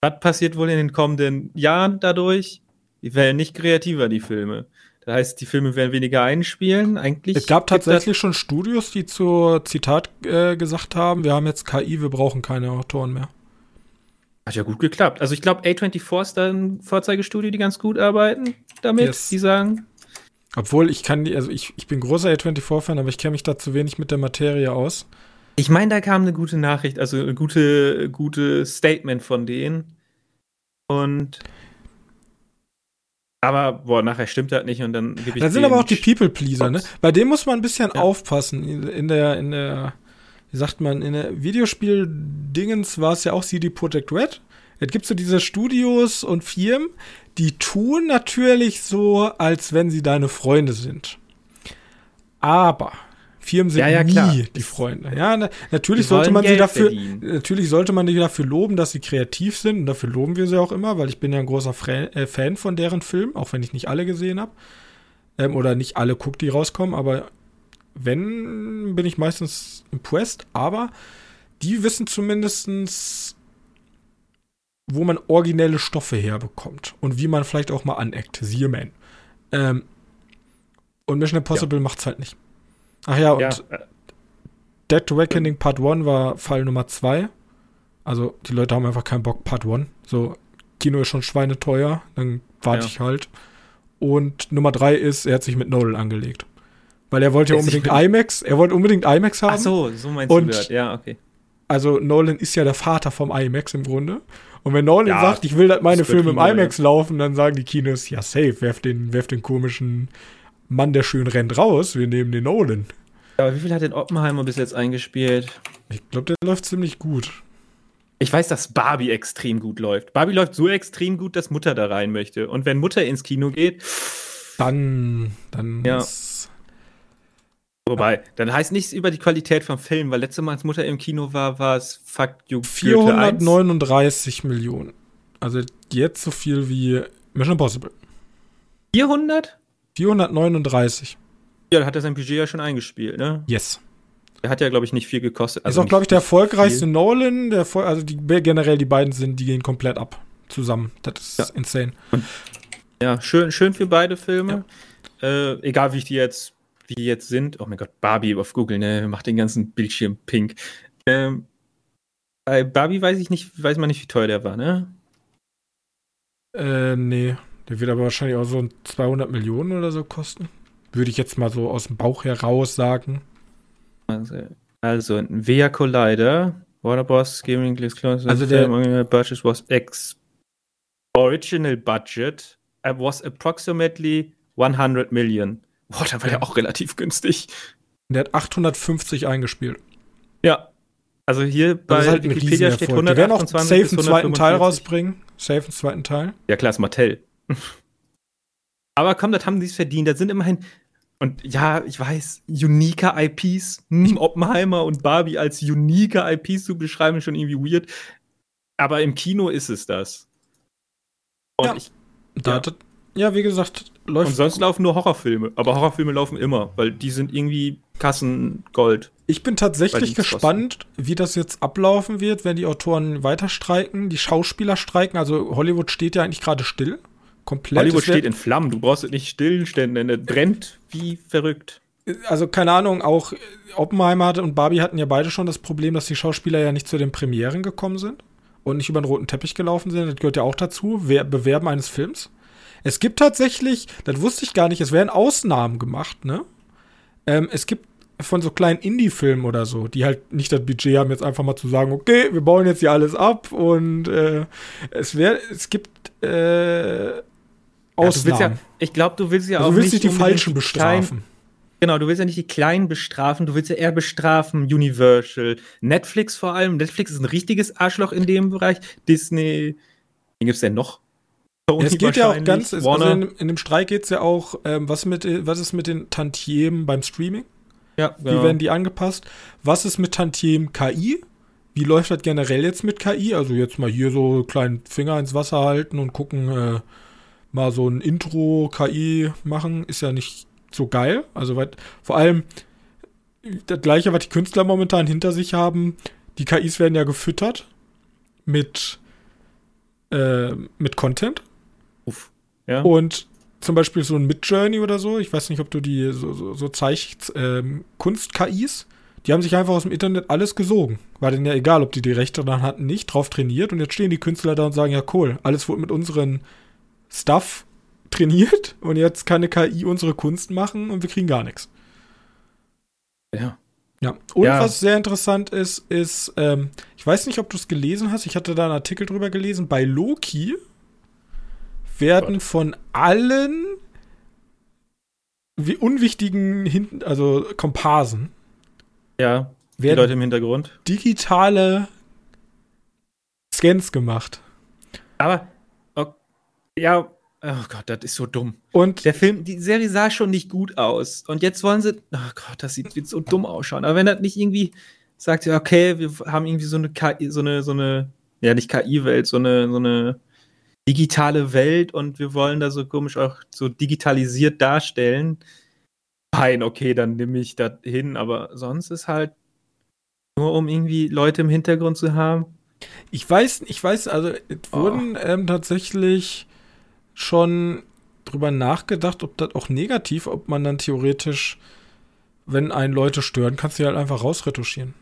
Was passiert wohl in den kommenden Jahren dadurch? Die werden nicht kreativer, die Filme. Das heißt, die Filme werden weniger einspielen. Eigentlich. Es gab tatsächlich schon Studios, die zur Zitat äh, gesagt haben, wir haben jetzt KI, wir brauchen keine Autoren mehr. Hat ja gut geklappt. Also ich glaube, A24 ist da ein Vorzeigestudio, die ganz gut arbeiten damit, yes. die sagen. Obwohl ich kann die, also ich, ich bin großer A24-Fan, aber ich kenne mich da zu wenig mit der Materie aus. Ich meine, da kam eine gute Nachricht, also ein gute, gute Statement von denen. Und aber, boah, nachher stimmt das nicht und dann gebe ich. Da sind aber auch die People-Pleaser, ne? Bei dem muss man ein bisschen ja. aufpassen. In der, in der, wie sagt man, in der Videospiel-Dingens war es ja auch CD Projekt Red. Es gibt so diese Studios und Firmen, die tun natürlich so, als wenn sie deine Freunde sind. Aber Firmen sind ja, ja, nie klar. die Freunde. Ja, na, natürlich sollte man Geld sie dafür, verdienen. natürlich sollte man die dafür loben, dass sie kreativ sind. Und dafür loben wir sie auch immer, weil ich bin ja ein großer äh, Fan von deren Filmen, auch wenn ich nicht alle gesehen habe. Ähm, oder nicht alle guckt, die rauskommen, aber wenn, bin ich meistens impressed. Aber die wissen zumindestens wo man originelle Stoffe herbekommt und wie man vielleicht auch mal aneckt. Siehe Man. Ähm, und Mission Impossible ja. macht's halt nicht. Ach ja, und ja. Äh, Dead Reckoning Part 1 war Fall Nummer 2. Also die Leute haben einfach keinen Bock, Part 1. So, Kino ist schon schweineteuer, dann warte ja. ich halt. Und Nummer 3 ist, er hat sich mit Nolan angelegt. Weil er wollte ja unbedingt IMAX, er wollte unbedingt IMAX haben. Ach so, so meinst und, du das, ja, okay. Also Nolan ist ja der Vater vom IMAX im Grunde. Und wenn Nolan ja, sagt, ich will, dass meine Filme im IMAX ja. laufen, dann sagen die Kinos, ja safe, werf den, werf den komischen Mann, der schön rennt, raus. Wir nehmen den Nolan. Aber wie viel hat denn Oppenheimer bis jetzt eingespielt? Ich glaube, der läuft ziemlich gut. Ich weiß, dass Barbie extrem gut läuft. Barbie läuft so extrem gut, dass Mutter da rein möchte. Und wenn Mutter ins Kino geht, dann, dann ja. Wobei, dann heißt nichts über die Qualität vom Film, weil letzte Mal, als Mutter im Kino war, war es Fuck You 439 Millionen. Also jetzt so viel wie Mission Impossible. 400? 439. Ja, da hat er sein Budget ja schon eingespielt, ne? Yes. Der hat ja, glaube ich, nicht viel gekostet. Also ist auch, glaube ich, der erfolgreichste viel. Nolan. Der, also die, generell die beiden sind, die gehen komplett ab zusammen. Das ist ja. insane. Ja, schön, schön für beide Filme. Ja. Äh, egal wie ich die jetzt, die jetzt sind. Oh mein Gott, Barbie auf Google, ne, macht den ganzen Bildschirm pink. Ähm, bei Barbie weiß ich nicht, weiß man nicht, wie teuer der war, ne? Äh, nee. Der wird aber wahrscheinlich auch so 200 Millionen oder so kosten. Würde ich jetzt mal so aus dem Bauch heraus sagen. Also, also ein Via Collider, Waterboss, Gaming Glass Close, also der budget was ex original budget was approximately 100 million. Boah, da war ja auch relativ günstig. Der hat 850 eingespielt. Ja. Also hier bei halt Wikipedia steht 128 Die werden auch safe einen zweiten Teil rausbringen. Safe einen zweiten Teil. Ja klar, ist Mattel. Aber komm, das haben die es verdient. Das sind immerhin und ja, ich weiß, unique IPs, hm, Oppenheimer und Barbie als unique IPs zu beschreiben, ist schon irgendwie weird. Aber im Kino ist es das. Und ja. Ich, ja. Ja, wie gesagt, läuft. Und sonst laufen nur Horrorfilme. Aber Horrorfilme laufen immer, weil die sind irgendwie Kassengold. Ich bin tatsächlich gespannt, kosten. wie das jetzt ablaufen wird, wenn die Autoren weiter streiken, die Schauspieler streiken. Also Hollywood steht ja eigentlich gerade still komplett. Hollywood steht in Flammen, du brauchst nicht stillstellen, denn der brennt wie verrückt. Also keine Ahnung, auch Oppenheimer und Barbie hatten ja beide schon das Problem, dass die Schauspieler ja nicht zu den Premieren gekommen sind und nicht über den roten Teppich gelaufen sind. Das gehört ja auch dazu, Bewerben eines Films. Es gibt tatsächlich, das wusste ich gar nicht, es werden Ausnahmen gemacht, ne? Ähm, es gibt von so kleinen Indie-Filmen oder so, die halt nicht das Budget haben, jetzt einfach mal zu sagen, okay, wir bauen jetzt hier alles ab und äh, es wäre, es gibt äh, Ausnahmen. Ja, ja, ich glaube, du willst ja also auch du willst nicht die Falschen bestrafen. Genau, du willst ja nicht die Kleinen bestrafen, du willst ja eher bestrafen Universal, Netflix vor allem. Netflix ist ein richtiges Arschloch in dem Bereich. Disney, wen gibt's denn noch? Ja, es geht ja auch ganz, also in, in, dem Streik geht es ja auch, ähm, was, mit, was ist mit den Tantiemen beim Streaming? Ja, Wie werden die angepasst? Was ist mit Tantiem KI? Wie läuft das generell jetzt mit KI? Also jetzt mal hier so kleinen Finger ins Wasser halten und gucken, äh, mal so ein Intro KI machen, ist ja nicht so geil. Also weil, vor allem das gleiche, was die Künstler momentan hinter sich haben. Die KIs werden ja gefüttert mit äh, mit Content. Ja. Und zum Beispiel so ein Midjourney oder so, ich weiß nicht, ob du die so, so, so zeigst, ähm, Kunst-KIs, die haben sich einfach aus dem Internet alles gesogen. War denen ja egal, ob die die Rechte dann hatten, nicht, drauf trainiert und jetzt stehen die Künstler da und sagen, ja cool, alles wurde mit unseren Stuff trainiert und jetzt kann eine KI unsere Kunst machen und wir kriegen gar nichts. Ja. Ja, und Ja. was sehr interessant ist, ist, ähm, ich weiß nicht, ob du es gelesen hast, ich hatte da einen Artikel drüber gelesen, bei Loki werden von allen wie unwichtigen, Hin also Komparsen, Ja. Die werden Leute im Hintergrund. digitale Scans gemacht. Aber, ok- ja, oh Gott, das ist so dumm. Und Der Film, die Serie sah schon nicht gut aus. Und jetzt wollen sie, oh Gott, das sieht, so dumm ausschauen. Aber wenn das nicht irgendwie sagt, ja, okay, wir haben irgendwie so eine KI, so eine, so eine, ja, nicht KI-Welt, so eine, so eine digitale Welt und wir wollen da so komisch auch so digitalisiert darstellen. Fein, okay, dann nehme ich das hin, aber sonst ist halt nur um irgendwie Leute im Hintergrund zu haben. ich weiß, ich weiß, also es Oh. wurden ähm, tatsächlich schon drüber nachgedacht, ob das auch negativ, ob man dann theoretisch, wenn einen Leute stören, kannst du die halt einfach rausretuschieren.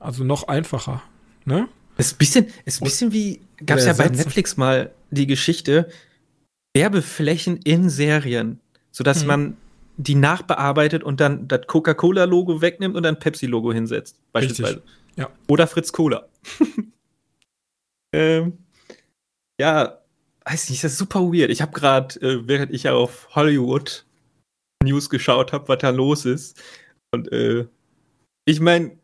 Also noch einfacher. Ne? Ist ein bisschen, ist ein bisschen wie, gab es ja bei. Netflix mal die Geschichte, Werbeflächen in Serien, sodass Mhm. man die nachbearbeitet und dann das Coca-Cola-Logo wegnimmt und dann Pepsi-Logo hinsetzt, beispielsweise. ja. Oder Fritz Cola. ähm, ja, weiß nicht, das ist super weird. Ich habe gerade, äh, während ich auf Hollywood News geschaut habe, was da los ist, und äh, ich meine,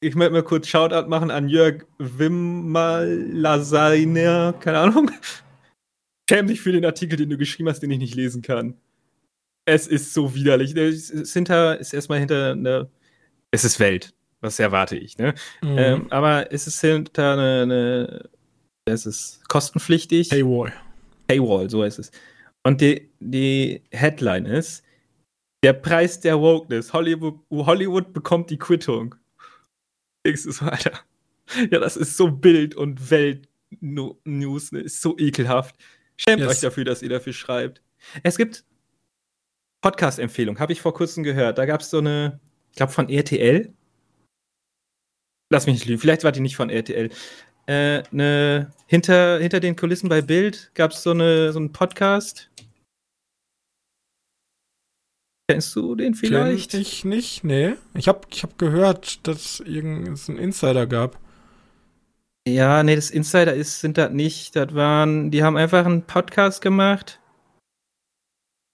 ich möchte mal kurz Shoutout machen an Jörg Wimmalaseiner, keine Ahnung. Schäm dich für den Artikel, den du geschrieben hast, den ich nicht lesen kann. Es ist so widerlich. Es ist, hinter, ist erstmal hinter eine. Es ist Welt. Was erwarte ich, ne? Mhm. Ähm, aber es ist hinter eine. eine es ist kostenpflichtig. Paywall. Paywall, so ist es. Und die, die Headline ist: Der Preis der Wokeness. Hollywood, Hollywood bekommt die Quittung. Denkst du so, Alter? Ja, das ist so Bild- und Welt-News, ne? Ist so ekelhaft. Schämt Yes. euch dafür, dass ihr dafür schreibt. Es gibt Podcast-Empfehlung, habe ich vor kurzem gehört. Da gab es so eine, ich glaube von RTL. Lass mich nicht lügen, vielleicht war die nicht von RTL. Äh, ne, hinter, hinter den Kulissen bei Bild gab es so, eine, so einen Podcast. Kennst du den vielleicht? Kenn ich nicht, nee. Ich habe ich hab gehört, dass es einen Insider gab. Ja, nee, das Insider ist, sind das nicht. Das waren, die haben einfach einen Podcast gemacht.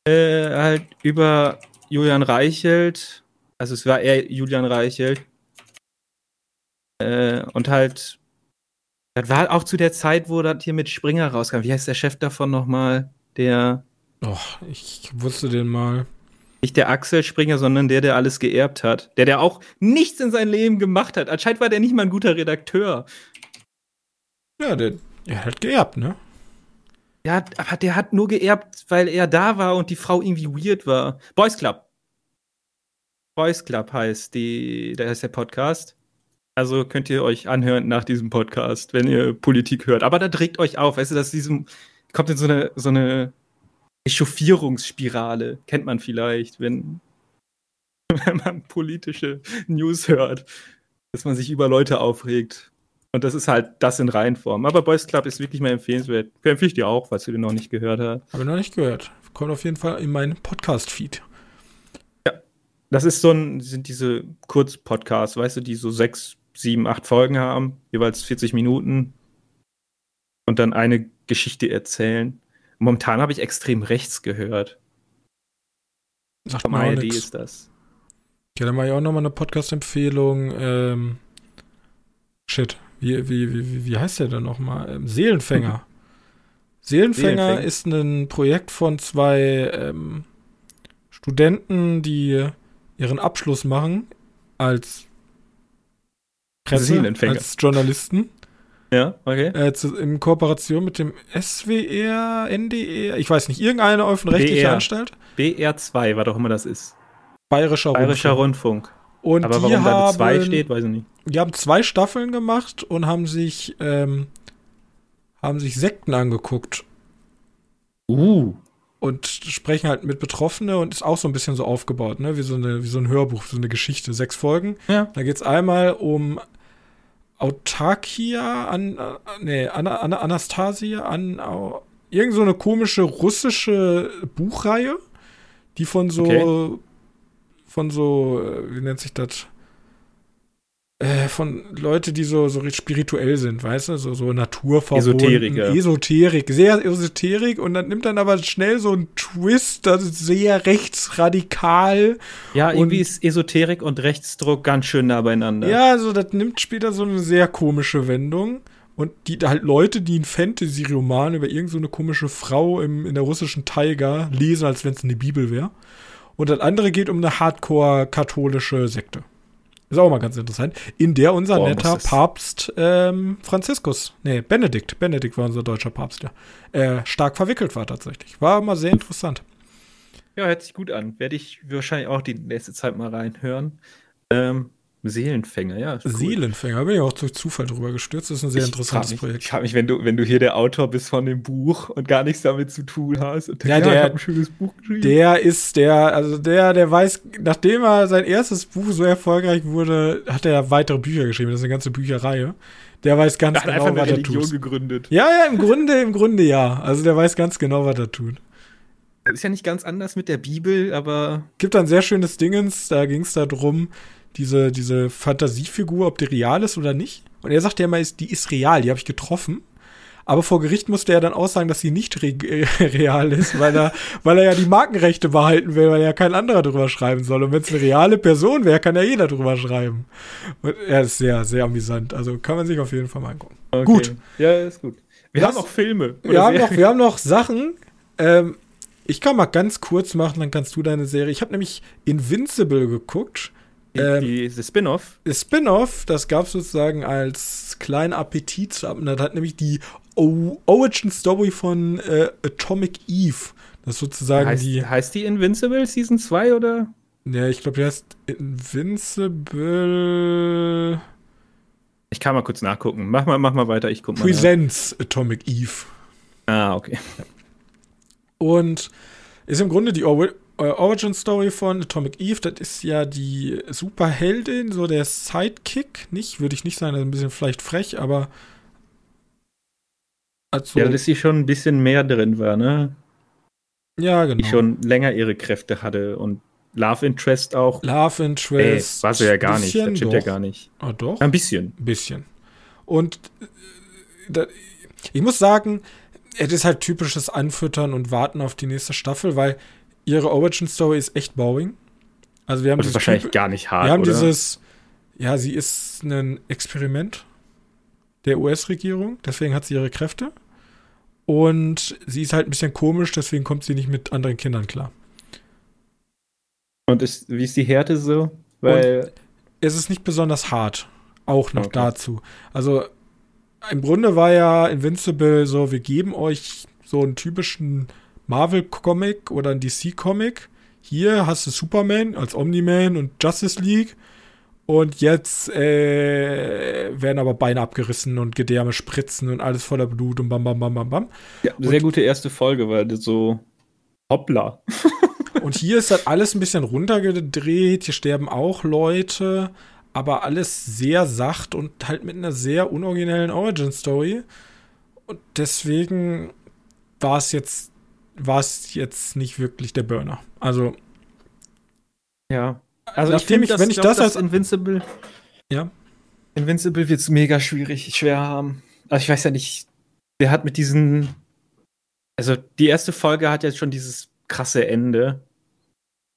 Äh, halt über Julian Reichelt. Also es war eher Julian Reichelt. Äh, und halt, das war auch zu der Zeit, wo das hier mit Springer rauskam. Wie heißt der Chef davon nochmal? Der, Och, ich wusste den mal. Nicht der Axel Springer, sondern der, der alles geerbt hat. Der, der auch nichts in seinem Leben gemacht hat. Anscheinend war der nicht mal ein guter Redakteur. Ja, der, er hat geerbt, ne? Ja, aber der hat nur geerbt, weil er da war und die Frau irgendwie weird war. Boys Club. Boys Club heißt die, da heißt der Podcast. Also könnt ihr euch anhören nach diesem Podcast, wenn ihr Politik hört. Aber da trägt euch auf, weißt du, dass diesem kommt in so eine so eine Echauffierungsspirale, kennt man vielleicht, wenn wenn man politische News hört, dass man sich über Leute aufregt. Und das ist halt das in Reihenform. Aber Boys Club ist wirklich mal empfehlenswert. Empfehle ich dir auch, falls du den noch nicht gehört hast. Habe ich noch nicht gehört. Kommt auf jeden Fall in meinen Podcast-Feed. Das ist so ein, sind diese Kurzpodcasts, weißt du, die so sechs, sieben, acht Folgen haben, jeweils 40 Minuten und dann eine Geschichte erzählen. Momentan habe ich extrem rechts gehört. Sagt Vom ARD nix. ist das. Ja, dann mache ich auch nochmal eine Podcast-Empfehlung. Ähm, shit, wie, wie, wie, wie- heißt der denn nochmal? Ähm, Seelenfänger. Seelenfänger Seelenfänger. ist ein Projekt von zwei ähm, Studenten, die ihren Abschluss machen als Presse, als Journalisten. Ja, okay. Äh, zu, in Kooperation mit dem SWR, NDR, ich weiß nicht, irgendeine öffentlich-rechtliche BR. Anstalt. BR2, was auch immer das ist. Bayerischer, Bayerischer Rundfunk. Rundfunk. Und Aber warum da haben, eine 2 steht, weiß ich nicht. Die haben zwei Staffeln gemacht und haben sich, ähm, haben sich Sekten angeguckt Uh. und sprechen halt mit Betroffene und ist auch so ein bisschen so aufgebaut, ne? Wie so, eine, wie so ein Hörbuch, so eine Geschichte, sechs Folgen. Ja. Da geht es einmal um Autarkia, an, äh, nee, Ana, Ana, Anastasia, an, irgend so eine komische russische Buchreihe, die von so, Okay. von so, äh, wie nennt sich das? Äh, von Leute, die so, so spirituell sind, weißt du, so, so naturverbunden. Esoteriker. Esoterik, sehr Esoterik und dann nimmt dann aber schnell so einen Twist, das ist sehr rechtsradikal. Ja, irgendwie ist Esoterik und Rechtsdruck ganz schön nah beieinander. Ja, also das nimmt später so eine sehr komische Wendung. Und die halt Leute, die einen Fantasy-Roman über irgendeine so eine komische Frau im, in der russischen Taiga lesen, als wenn es eine Bibel wäre. Und das andere geht um eine hardcore-katholische Sekte. Ist auch mal ganz interessant. In der unser Boah, netter Papst ähm, Franziskus, nee, Benedikt, Benedikt war unser deutscher Papst, ja, äh, stark verwickelt war tatsächlich. War mal sehr interessant. Ja, hört sich gut an. Werde ich wahrscheinlich auch die nächste Zeit mal reinhören. Ähm, Seelenfänger, ja. cool. Seelenfänger, bin ich auch durch Zufall drüber gestürzt. Das ist ein sehr Ich interessantes mich, Projekt. Ich frage mich, wenn du, wenn du hier der Autor bist von dem Buch und gar nichts damit zu tun hast. Und Ja, der- ein schönes Buch geschrieben. Der ist der, also der, der weiß, nachdem er sein erstes Buch so erfolgreich wurde, hat er weitere Bücher geschrieben. Das ist eine ganze Bücherreihe. Der weiß ganz der genau, was er Religion tut. gegründet. Ja, ja, im Grunde, im Grunde ja. Also der weiß ganz genau, was er tut. Das ist ja nicht ganz anders mit der Bibel, aber Gibt da ein sehr schönes Dingens, da ging es darum, diese, diese Fantasiefigur, ob die real ist oder nicht. Und er sagt ja immer, ist- die ist real, die habe ich getroffen. Aber vor Gericht musste er dann aussagen, dass sie nicht re äh, real ist, weil er, weil er ja die Markenrechte behalten will, weil ja kein anderer drüber schreiben soll. Und wenn es eine reale Person wäre, kann ja jeder drüber schreiben. Und er ist sehr, sehr amüsant. Also kann man sich auf jeden Fall mal angucken. okay. Gut. Ja, ist gut. Wir Das- haben noch Filme. Wir haben, noch, wir haben noch Sachen. Ähm, ich kann mal ganz kurz machen, dann kannst du deine Serie. Ich habe nämlich Invincible geguckt. Ähm, die, die Spin-off. Das Spin-off, das gab es sozusagen als kleinen Appetit. Das hat nämlich die o Origin Story von äh, Atomic Eve. Das ist sozusagen Heißt die. heißt die Invincible Season 2 oder? Ja, ich glaube, die heißt Invincible Ich kann mal kurz nachgucken. Mach mal, mach mal weiter, ich guck mal. nach. Presents Atomic Eve. Ah, okay. Und ist im Grunde die äh, Origin Story von Atomic Eve. Das ist ja die Superheldin, so der Sidekick. Nicht, würde ich nicht sagen, das ist ein bisschen vielleicht frech, aber. Also, Ja, dass sie schon ein bisschen mehr drin war, ne? ja, genau. Die schon länger ihre Kräfte hatte und Love Interest auch. Love Ey, Interest. war sie ja gar nicht. Das stimmt ja gar nicht. Ah, doch. Ein bisschen. Ein bisschen. Und äh, da, ich muss sagen, es ist halt typisches Anfüttern und Warten auf die nächste Staffel, weil ihre Origin Story ist echt bowing. Also wir haben Das ist wahrscheinlich typ- gar nicht hart, wir haben oder? dieses, ja, sie ist ein Experiment der US-Regierung, deswegen hat sie ihre Kräfte. Und sie ist halt ein bisschen komisch, deswegen kommt sie nicht mit anderen Kindern klar. und ist, wie ist die Härte so? Weil, es ist nicht besonders hart. Auch noch Okay. dazu. Also im Grunde war ja Invincible so, wir geben euch so einen typischen Marvel-Comic oder einen DC-Comic. Hier hast du Superman als Omni-Man und Justice League. Und jetzt äh, werden aber Beine abgerissen und Gedärme spritzen und alles voller Blut und bam, bam, bam, bam, bam. ja, sehr gute erste Folge, weil das so hoppla. Und hier ist das alles ein bisschen runtergedreht. Hier sterben auch Leute, aber alles sehr sacht und halt mit einer sehr unoriginellen Origin-Story. Und deswegen war es jetzt, war es jetzt nicht wirklich der Burner. Also, Ja. Also Nachdem find, ich- wenn ich glaub, das als- Invincible Ja. Invincible wird es mega schwierig, schwer haben. Also ich weiß ja nicht, der hat mit diesen also die erste Folge hat jetzt schon dieses krasse Ende.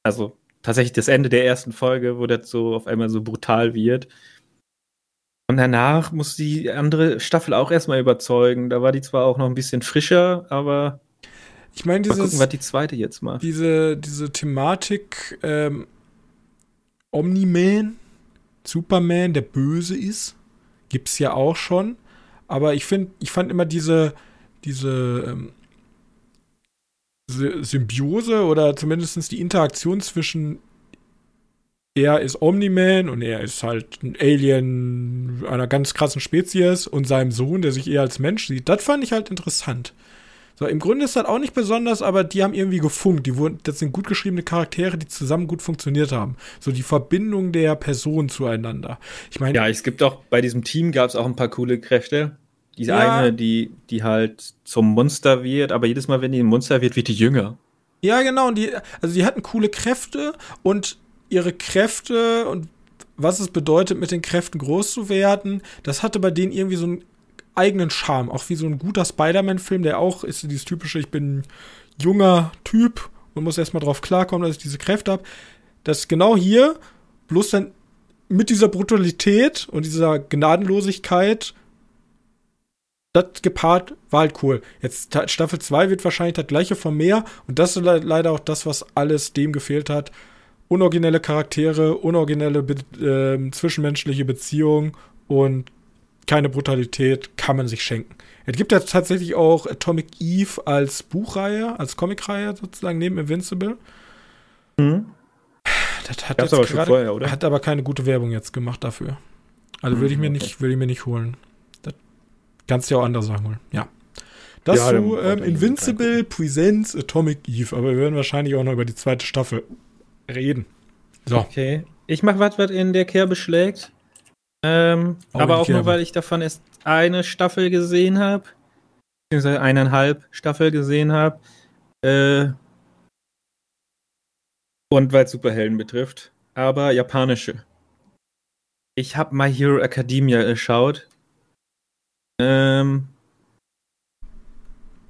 Also tatsächlich das Ende der ersten Folge, wo das so auf einmal so brutal wird. Und danach muss die andere Staffel auch erstmal überzeugen. Da war die zwar auch noch ein bisschen frischer, aber ich meine, mal gucken, dieses, was die zweite jetzt macht. diese, diese Thematik, ähm, Omni-Man, Superman, der böse ist. Gibt's ja auch schon. Aber ich finde, ich fand immer diese, diese ähm, Symbiose oder zumindest die Interaktion zwischen er ist Omni-Man und er ist halt ein Alien einer ganz krassen Spezies und seinem Sohn, der sich eher als Mensch sieht. Das fand ich halt interessant. So, im Grunde ist das auch nicht besonders, aber die haben irgendwie gefunkt. Die wurden, das sind gut geschriebene Charaktere, die zusammen gut funktioniert haben. So die Verbindung der Personen zueinander. Ich meine. Ja, es gibt auch, bei diesem Team gab es auch ein paar coole Kräfte. Diese ja. eine, die, die halt zum Monster wird, aber jedes Mal, wenn die ein Monster wird, wird die jünger. Ja, genau. Und die, also die hatten coole Kräfte und ihre Kräfte und was es bedeutet, mit den Kräften groß zu werden, das hatte bei denen irgendwie so einen eigenen Charme. Auch wie so ein guter Spider-Man-Film, der auch ist dieses typische, ich bin junger Typ und muss erstmal drauf klarkommen, dass ich diese Kräfte habe. Das ist genau hier, bloß dann mit dieser Brutalität und dieser Gnadenlosigkeit das gepaart war halt cool. Jetzt Staffel 2 wird wahrscheinlich das gleiche von mehr und das ist leider auch das, was alles dem gefehlt hat. Unoriginelle Charaktere, unoriginelle äh, zwischenmenschliche Beziehungen und keine Brutalität kann man sich schenken. Es gibt ja tatsächlich auch Atomic Eve als Buchreihe, als Comicreihe sozusagen neben Invincible. Mhm. Das hat, jetzt aber grade, vorher, oder? hat aber keine gute Werbung jetzt gemacht dafür. Also mhm, würde ich mir okay. nicht, würde ich mir nicht holen. Das kannst du ja auch andere Sachen holen. Ja. Das ja, zu ähm, Invincible Presents Atomic Eve, aber wir werden wahrscheinlich auch noch über die zweite Staffel reden. So. Okay. Ich mache was, was in der Kerbe schlägt. Ähm, auch aber auch nur, weil ich davon erst eine Staffel gesehen habe. Beziehungsweise eineinhalb Staffel gesehen habe. Äh, und weil es Superhelden betrifft. Aber japanische. Ich habe My Hero Academia geschaut. Ähm,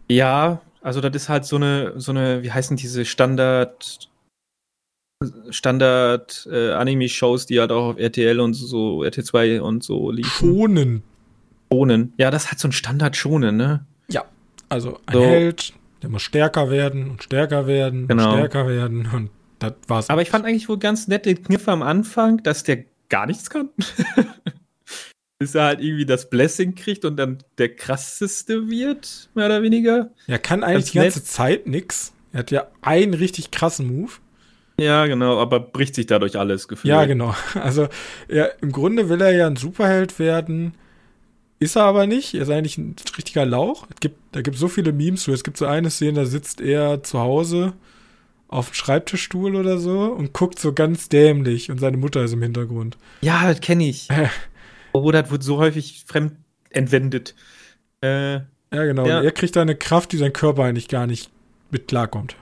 ja, also das ist halt so eine, so eine, wie heißen diese Standard Standard äh, Anime-Shows, die halt auch auf RTL und so, RT2 und so liefen. Schonen. Schonen. Ja, das hat so ein Standard-Schonen, ne? Ja. Also ein so. Held, der muss stärker werden und stärker werden genau. und stärker werden und das war's. Aber ich fand eigentlich wohl ganz nette Kniffe am Anfang, dass der gar nichts kann. Bis er halt irgendwie das Blessing kriegt und dann der krasseste wird, mehr oder weniger. Er kann eigentlich ganz die ganze nett. Zeit nix. Er hat ja einen richtig krassen Move. Ja, genau, aber bricht sich dadurch alles gefühlt. Ja, genau. Also, ja, im Grunde will er ja ein Superheld werden. Ist er aber nicht. Er ist eigentlich ein richtiger Lauch. Es gibt, da gibt es so viele Memes zu. Es gibt so eine Szene, da sitzt er zu Hause auf dem Schreibtischstuhl oder so und guckt so ganz dämlich und seine Mutter ist im Hintergrund. Ja, das kenne ich. oh, das wird so häufig fremd entwendet. Äh, ja, genau. Ja. Er kriegt da eine Kraft, die sein Körper eigentlich gar nicht mit klarkommt.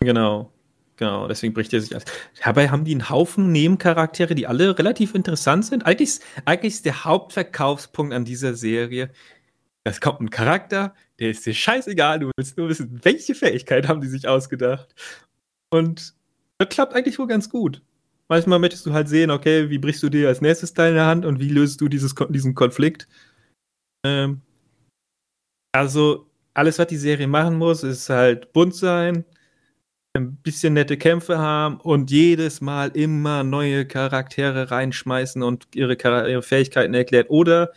Genau. Genau, deswegen bricht er sich aus. Dabei haben die einen Haufen Nebencharaktere, die alle relativ interessant sind. Eigentlich, eigentlich ist der Hauptverkaufspunkt an dieser Serie, es kommt ein Charakter, der ist dir scheißegal, du willst nur wissen, welche Fähigkeit haben die sich ausgedacht. Und das klappt eigentlich wohl ganz gut. Manchmal möchtest du halt sehen, okay, wie brichst du dir als nächstes Teil in der Hand und wie löst du dieses, diesen Konflikt. Ähm, also, alles, was die Serie machen muss, ist halt bunt sein, ein bisschen nette Kämpfe haben und jedes Mal immer neue Charaktere reinschmeißen und ihre, ihre Fähigkeiten erklärt oder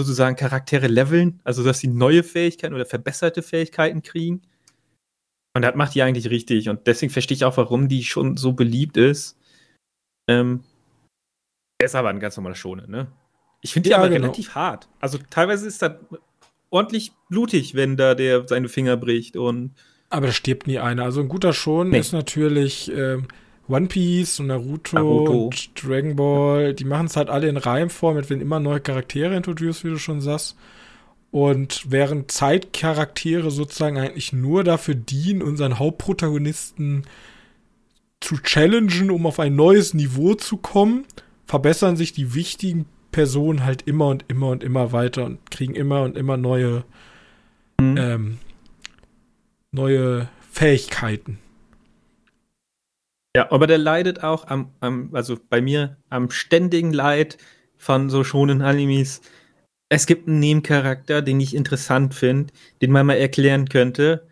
sozusagen Charaktere leveln, also dass sie neue Fähigkeiten oder verbesserte Fähigkeiten kriegen. Und das macht die eigentlich richtig und deswegen verstehe ich auch, warum die schon so beliebt ist. Ähm, er ist aber ein ganz normaler Schonen, ne? Ich finde die ja, aber genau. relativ hart. Also teilweise ist das ordentlich blutig, wenn da der seine Finger bricht und aber da stirbt nie einer. Also ein guter Schon nee. ist natürlich ähm, One Piece und Naruto, Naruto, und Dragon Ball. Die machen es halt alle in Reimform, mit wenn immer neue Charaktere introduced, wie du schon sagst. Und während Zeitcharaktere sozusagen eigentlich nur dafür dienen, unseren Hauptprotagonisten zu challengen, um auf ein neues Niveau zu kommen, verbessern sich die wichtigen Personen halt immer und immer und immer weiter und kriegen immer und immer neue mhm. ähm, neue Fähigkeiten. Ja, aber der leidet auch am, am, also bei mir am ständigen Leid von so schonen Animes. Es gibt einen Nebencharakter, den ich interessant finde, den man mal erklären könnte.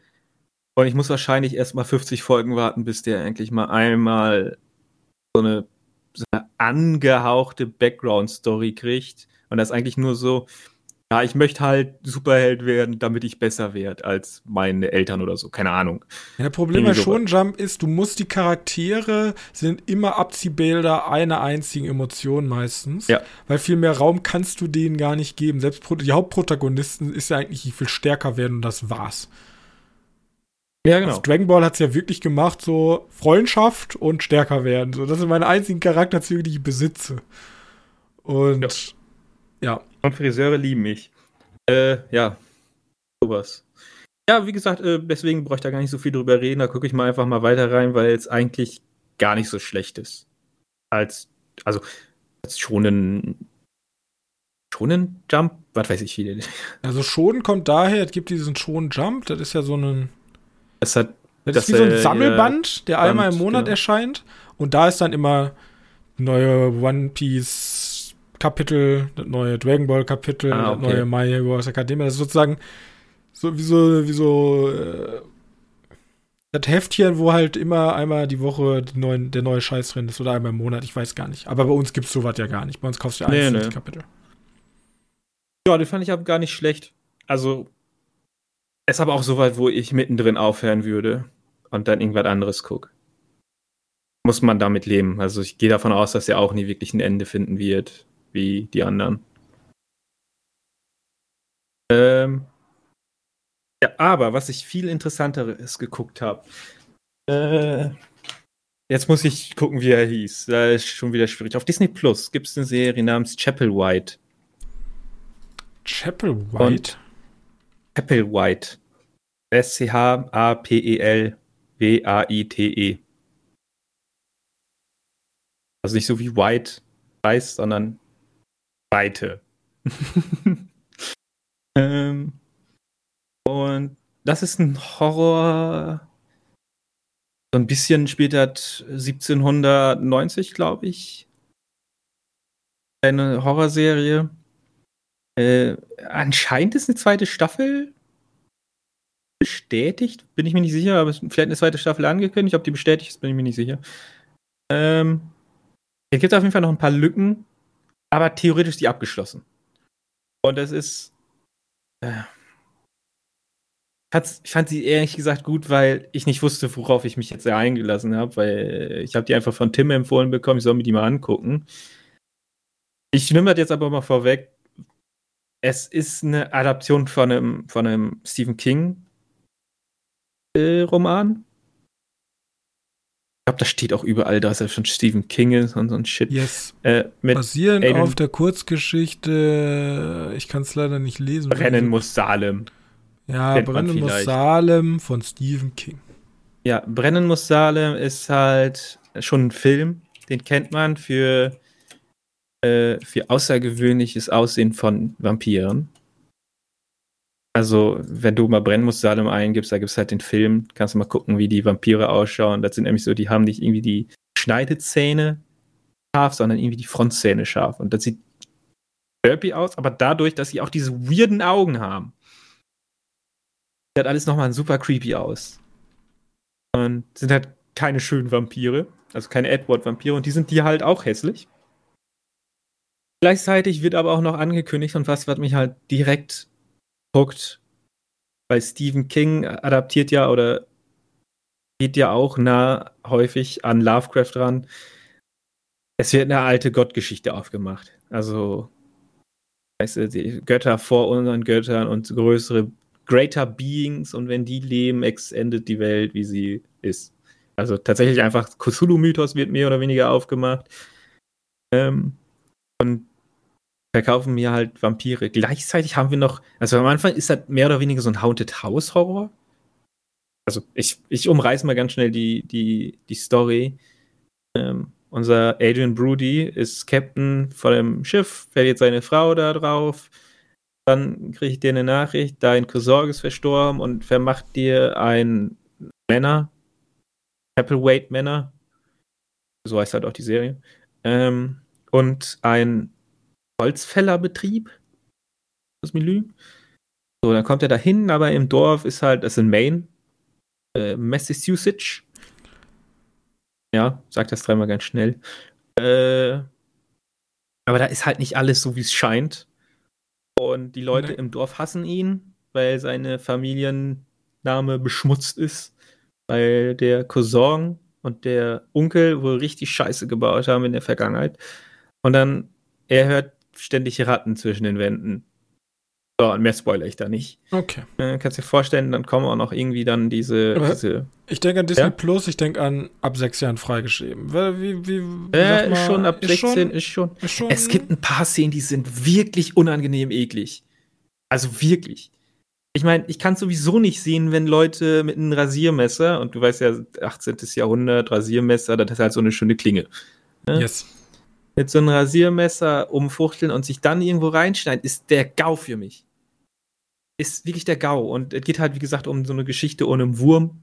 Und ich muss wahrscheinlich erst mal 50 Folgen warten, bis der eigentlich mal einmal so eine so eine angehauchte Background-Story kriegt. Und das ist eigentlich nur so, ja, ich möchte halt Superheld werden, damit ich besser werde als meine Eltern oder so. Keine Ahnung. Ja, das Problem bei Shonen Jump ist, du musst die Charaktere sind immer Abziehbilder einer einzigen Emotion meistens. Ja. Weil viel mehr Raum kannst du denen gar nicht geben. Selbst die Hauptprotagonisten ist ja eigentlich, die viel stärker werden und das war's. Ja, genau. Also Dragon Ball hat es ja wirklich gemacht, so Freundschaft und stärker werden. So, das sind meine einzigen Charakterzüge, die ich besitze. Und ja. Ja. Und Friseure lieben mich. Äh, ja. Sowas. Ja, wie gesagt, äh, deswegen brauche ich da gar nicht so viel drüber reden. Da gucke ich mal einfach mal weiter rein, weil es eigentlich gar nicht so schlecht ist. Als, also, als schonen, schonen Jump, was weiß ich wie. Also Schonen kommt daher, es gibt diesen schonen Jump, das ist ja so ein. Das hat. Das, das ist wie so ein Sammelband, der einmal im Monat genau. erscheint. Und da ist dann immer neue One Piece Kapitel, das neue Dragon Ball Kapitel, ah, okay. das neue My Heroes Academia. Das ist sozusagen so wie so, wie so äh, das Heftchen, wo halt immer einmal die Woche die neuen, der neue Scheiß drin ist oder einmal im Monat, ich weiß gar nicht. Aber bei uns gibt es sowas ja gar nicht. Bei uns kaufst du nee, einzelne nee. Kapitel. Ja, den fand ich aber gar nicht schlecht. Also, es ist aber auch so weit, wo ich mittendrin aufhören würde und dann irgendwas anderes gucke. Muss man damit leben. Also, ich gehe davon aus, dass er auch nie wirklich ein Ende finden wird wie die anderen. Ähm, ja, aber was ich viel interessanteres geguckt habe, äh, jetzt muss ich gucken, wie er hieß. Da ist schon wieder schwierig. Auf Disney Plus gibt es eine Serie namens Chapel White. Chapel White? Chapel White. S-C-H-A-P-E-L-W-A-I-T-E. -E. Also nicht so wie White, weiß, sondern Weite. ähm, und das ist ein Horror. So ein bisschen später 1790, glaube ich. Eine Horrorserie. Äh, anscheinend ist eine zweite Staffel bestätigt. Bin ich mir nicht sicher, aber vielleicht eine zweite Staffel angekündigt. Ob die bestätigt ist, bin ich mir nicht sicher. Ähm, hier gibt es auf jeden Fall noch ein paar Lücken aber theoretisch die abgeschlossen. Und es ist. Äh, ich fand sie ehrlich gesagt gut, weil ich nicht wusste, worauf ich mich jetzt eingelassen habe, weil ich habe die einfach von Tim empfohlen bekommen, ich soll mir die mal angucken. Ich nehme das jetzt aber mal vorweg. Es ist eine Adaption von einem, von einem Stephen King äh, Roman glaube, das steht auch überall, dass er von Stephen King ist und so ein Shit. Yes. Äh, Basierend Aiden auf der Kurzgeschichte, ich kann es leider nicht lesen. Brennen muss Salem. Ja, Brennen muss Salem von Stephen King. Ja, Brennen muss Salem ist halt schon ein Film, den kennt man für, äh, für außergewöhnliches Aussehen von Vampiren. Also, wenn du mal Brennen musst Salem eingibst, da gibt es halt den Film, kannst du mal gucken, wie die Vampire ausschauen. Das sind nämlich so, die haben nicht irgendwie die Schneidezähne scharf, sondern irgendwie die Frontzähne scharf. Und das sieht derpy aus, aber dadurch, dass sie auch diese weirden Augen haben, sieht alles nochmal super creepy aus. Und sind halt keine schönen Vampire, also keine Edward-Vampire, und die sind die halt auch hässlich. Gleichzeitig wird aber auch noch angekündigt und was, was mich halt direkt guckt, weil Stephen King adaptiert ja oder geht ja auch nah häufig an Lovecraft ran. Es wird eine alte Gottgeschichte aufgemacht. Also, weißt du, die Götter vor unseren Göttern und größere Greater Beings und wenn die leben, endet die Welt, wie sie ist. Also tatsächlich einfach Cthulhu-Mythos wird mehr oder weniger aufgemacht. Ähm, und verkaufen mir halt Vampire. Gleichzeitig haben wir noch, also am Anfang ist das mehr oder weniger so ein Haunted House Horror. Also ich, ich umreiße mal ganz schnell die, die, die Story. Ähm, unser Adrian Brody ist Captain von dem Schiff, verliert seine Frau da drauf. Dann kriegt ihr eine Nachricht, dein Cousin ist verstorben und vermacht dir ein Männer, Appleweight Männer, so heißt halt auch die Serie, ähm, und ein Holzfällerbetrieb. Das Menü. So, dann kommt er da hin, aber im Dorf ist halt, das ist in Maine, äh, Massachusetts. Ja, sag das dreimal ganz schnell. Äh, aber da ist halt nicht alles so, wie es scheint. Und die Leute Nee. im Dorf hassen ihn, weil seine Familienname beschmutzt ist. Weil der Cousin und der Onkel wohl richtig Scheiße gebaut haben in der Vergangenheit. Und dann, er hört ständig Ratten zwischen den Wänden. So, und mehr spoilere ich da nicht. Okay. Äh, kannst dir vorstellen, dann kommen auch noch irgendwie dann diese, diese Ich denke an Disney Ja? Plus, ich denke an ab sechs Jahren freigeschrieben. Wie, wie, wie, äh, man, schon ab ist 16, ist schon. ist schon Es gibt ein paar Szenen, die sind wirklich unangenehm eklig. Also wirklich. Ich meine, ich kann sowieso nicht sehen, wenn Leute mit einem Rasiermesser, und du weißt ja, 18. Jahrhundert, Rasiermesser, das ist halt so eine schöne Klinge. ne? Yes. Mit so einem Rasiermesser umfuchteln und sich dann irgendwo reinschneiden, ist der GAU für mich. Ist wirklich der GAU. Und es geht halt, wie gesagt, um so eine Geschichte ohne einen Wurm.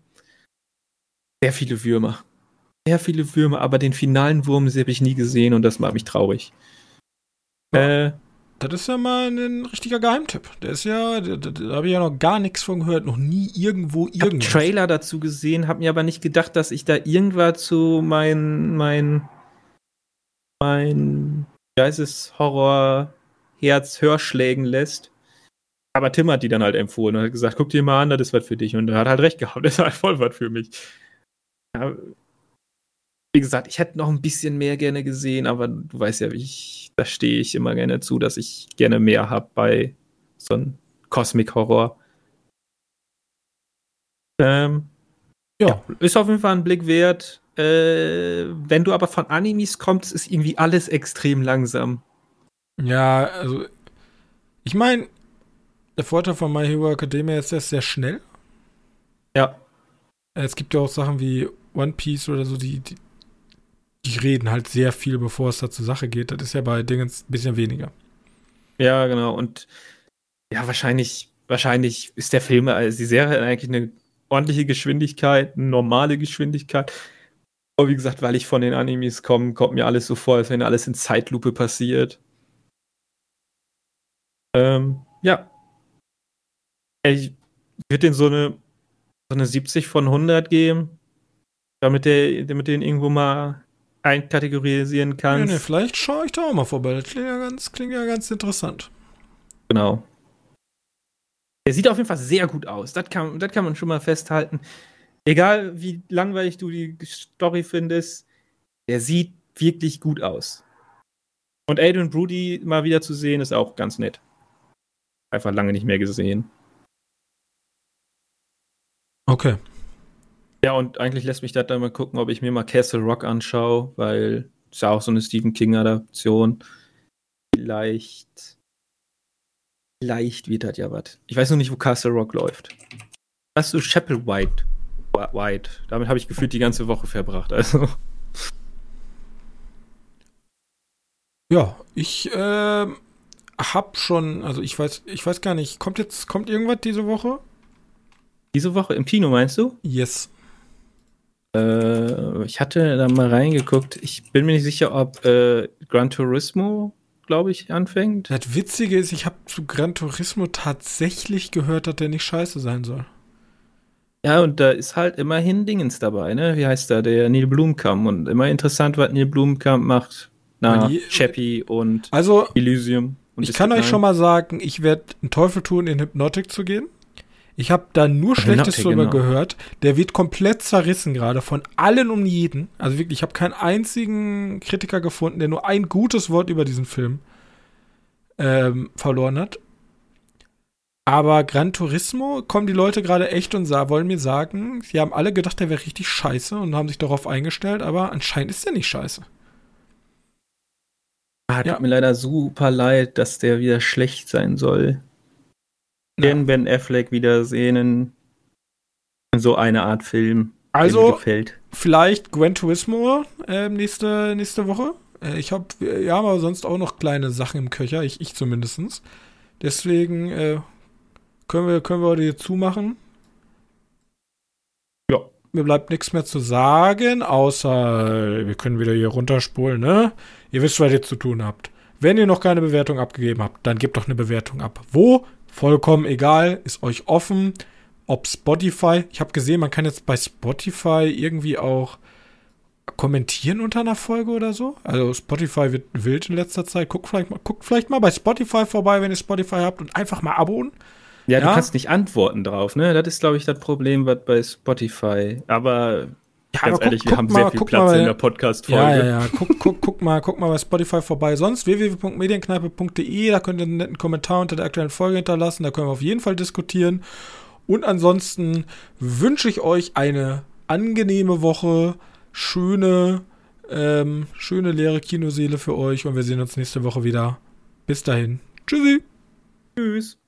Sehr viele Würmer. Sehr viele Würmer, aber den finalen Wurm habe ich nie gesehen und das macht mich traurig. Ja. Äh, Das ist ja mal ein richtiger Geheimtipp. Der ist ja, da, da, habe ich ja noch gar nichts von gehört, noch nie irgendwo Ich habe irgendwas. Trailer dazu gesehen, habe mir aber nicht gedacht, dass ich da irgendwas zu mein mein mein wie heißt es Horror Herz Hörschlägen lässt. Aber Tim hat die dann halt empfohlen und hat gesagt, guck dir mal an, das ist was für dich. Und er hat halt recht gehabt, das ist halt voll was für mich. Ja, wie gesagt, ich hätte noch ein bisschen mehr gerne gesehen, aber du weißt ja, wie ich, da stehe ich immer gerne zu, dass ich gerne mehr habe bei so einem Cosmic Horror. Ähm, Ja. ist auf jeden Fall ein Blick wert. Äh, wenn du aber von Animes kommst, ist irgendwie alles extrem langsam. Ja, also ich meine, der Vorteil von My Hero Academia ist, er ist sehr schnell. Ja. Es gibt ja auch Sachen wie One Piece oder so, die, die, die reden halt sehr viel, bevor es da zur Sache geht. Das ist ja bei Dingens ein bisschen weniger. Ja, genau. Und ja, wahrscheinlich, wahrscheinlich ist der Film, also die Serie eigentlich eine ordentliche Geschwindigkeit, eine normale Geschwindigkeit. Aber wie gesagt, weil ich von den Animes komme, kommt mir alles so vor, als wenn alles in Zeitlupe passiert. Ähm, ja. Ich würde den so eine, so eine 70 von 100 geben, damit der, damit du den irgendwo mal einkategorisieren Nee, kannst. nee, vielleicht schaue ich da auch mal vorbei. Das klingt ja ganz, klingt ja ganz interessant. Genau. Der sieht auf jeden Fall sehr gut aus. Das kann, das kann man schon mal festhalten. Egal wie langweilig du die Story findest, der sieht wirklich gut aus. Und Adrian Brody mal wieder zu sehen, ist auch ganz nett. Einfach lange nicht mehr gesehen. Okay. Ja, und eigentlich lässt mich das dann mal gucken, ob ich mir mal Castle Rock anschaue, weil ist ja auch so eine Stephen King-Adaption. Vielleicht. Vielleicht wird das ja was. Ich weiß nur nicht, wo Castle Rock läuft. Hast du Chapel White? Wh- White. Damit habe ich gefühlt die ganze Woche verbracht. Also. Ja, ich ähm, hab schon, also ich weiß, ich weiß gar nicht, kommt jetzt, kommt irgendwas diese Woche? Diese Woche im Kino, meinst du? Yes. Äh, ich hatte da mal reingeguckt. Ich bin mir nicht sicher, ob äh, Gran Turismo, glaube ich, anfängt. Das Witzige ist, ich habe zu Gran Turismo tatsächlich gehört, dass der nicht scheiße sein soll. Ja, und da ist halt immerhin Dingens dabei, ne? Wie heißt der? Der Neil Blomkamp. Und immer interessant, was Neil Blomkamp macht. Na, Chappie und Also, Elysium. Und ich kann euch schon mal sagen, ich werde einen Teufel tun, in Hypnotic zu gehen. Ich habe da nur Schlechtes drüber genau. gehört. Der wird komplett zerrissen gerade von allen um jeden. Also wirklich, ich habe keinen einzigen Kritiker gefunden, der nur ein gutes Wort über diesen Film ähm, verloren hat. Aber Gran Turismo kommen die Leute gerade echt und wollen mir sagen, sie haben alle gedacht, der wäre richtig scheiße und haben sich darauf eingestellt, aber anscheinend ist der nicht scheiße. Ah, tut Ja. mir leider super leid, dass der wieder schlecht sein soll. Den Ben Affleck wiedersehen in, so eine Art Film. der mir Also, gefällt. vielleicht Gran Turismo ähm, nächste, nächste Woche. Äh, ich habe, haben aber sonst auch noch kleine Sachen im Köcher, ich, ich zumindestens. Deswegen äh, können, wir, können wir heute hier zumachen. Ja. Mir bleibt nichts mehr zu sagen, außer wir können wieder hier runterspulen, ne? Ihr wisst, was ihr zu tun habt. Wenn ihr noch keine Bewertung abgegeben habt, dann gebt doch eine Bewertung ab. Wo? Vollkommen egal, ist euch offen. Ob Spotify, ich habe gesehen, man kann jetzt bei Spotify irgendwie auch kommentieren unter einer Folge oder so. Also Spotify wird wild in letzter Zeit. Guckt vielleicht mal, guckt vielleicht mal bei Spotify vorbei, wenn ihr Spotify habt und einfach mal abonnieren. Ja, du ja? kannst nicht antworten drauf, ne? Das ist, glaube ich, das Problem was bei Spotify. Aber ja, ganz ehrlich, guck, wir haben mal, sehr viel Platz mal, in der Podcast-Folge. Ja, ja, ja. Guck, guck, guck, mal, guck mal bei Spotify vorbei. Sonst www.medienkneipe.de, da könnt ihr einen netten Kommentar unter der aktuellen Folge hinterlassen. Da können wir auf jeden Fall diskutieren. Und ansonsten wünsche ich euch eine angenehme Woche, schöne, ähm, schöne leere Kinoseele für euch und wir sehen uns nächste Woche wieder. Bis dahin. Tschüssi. Tschüss.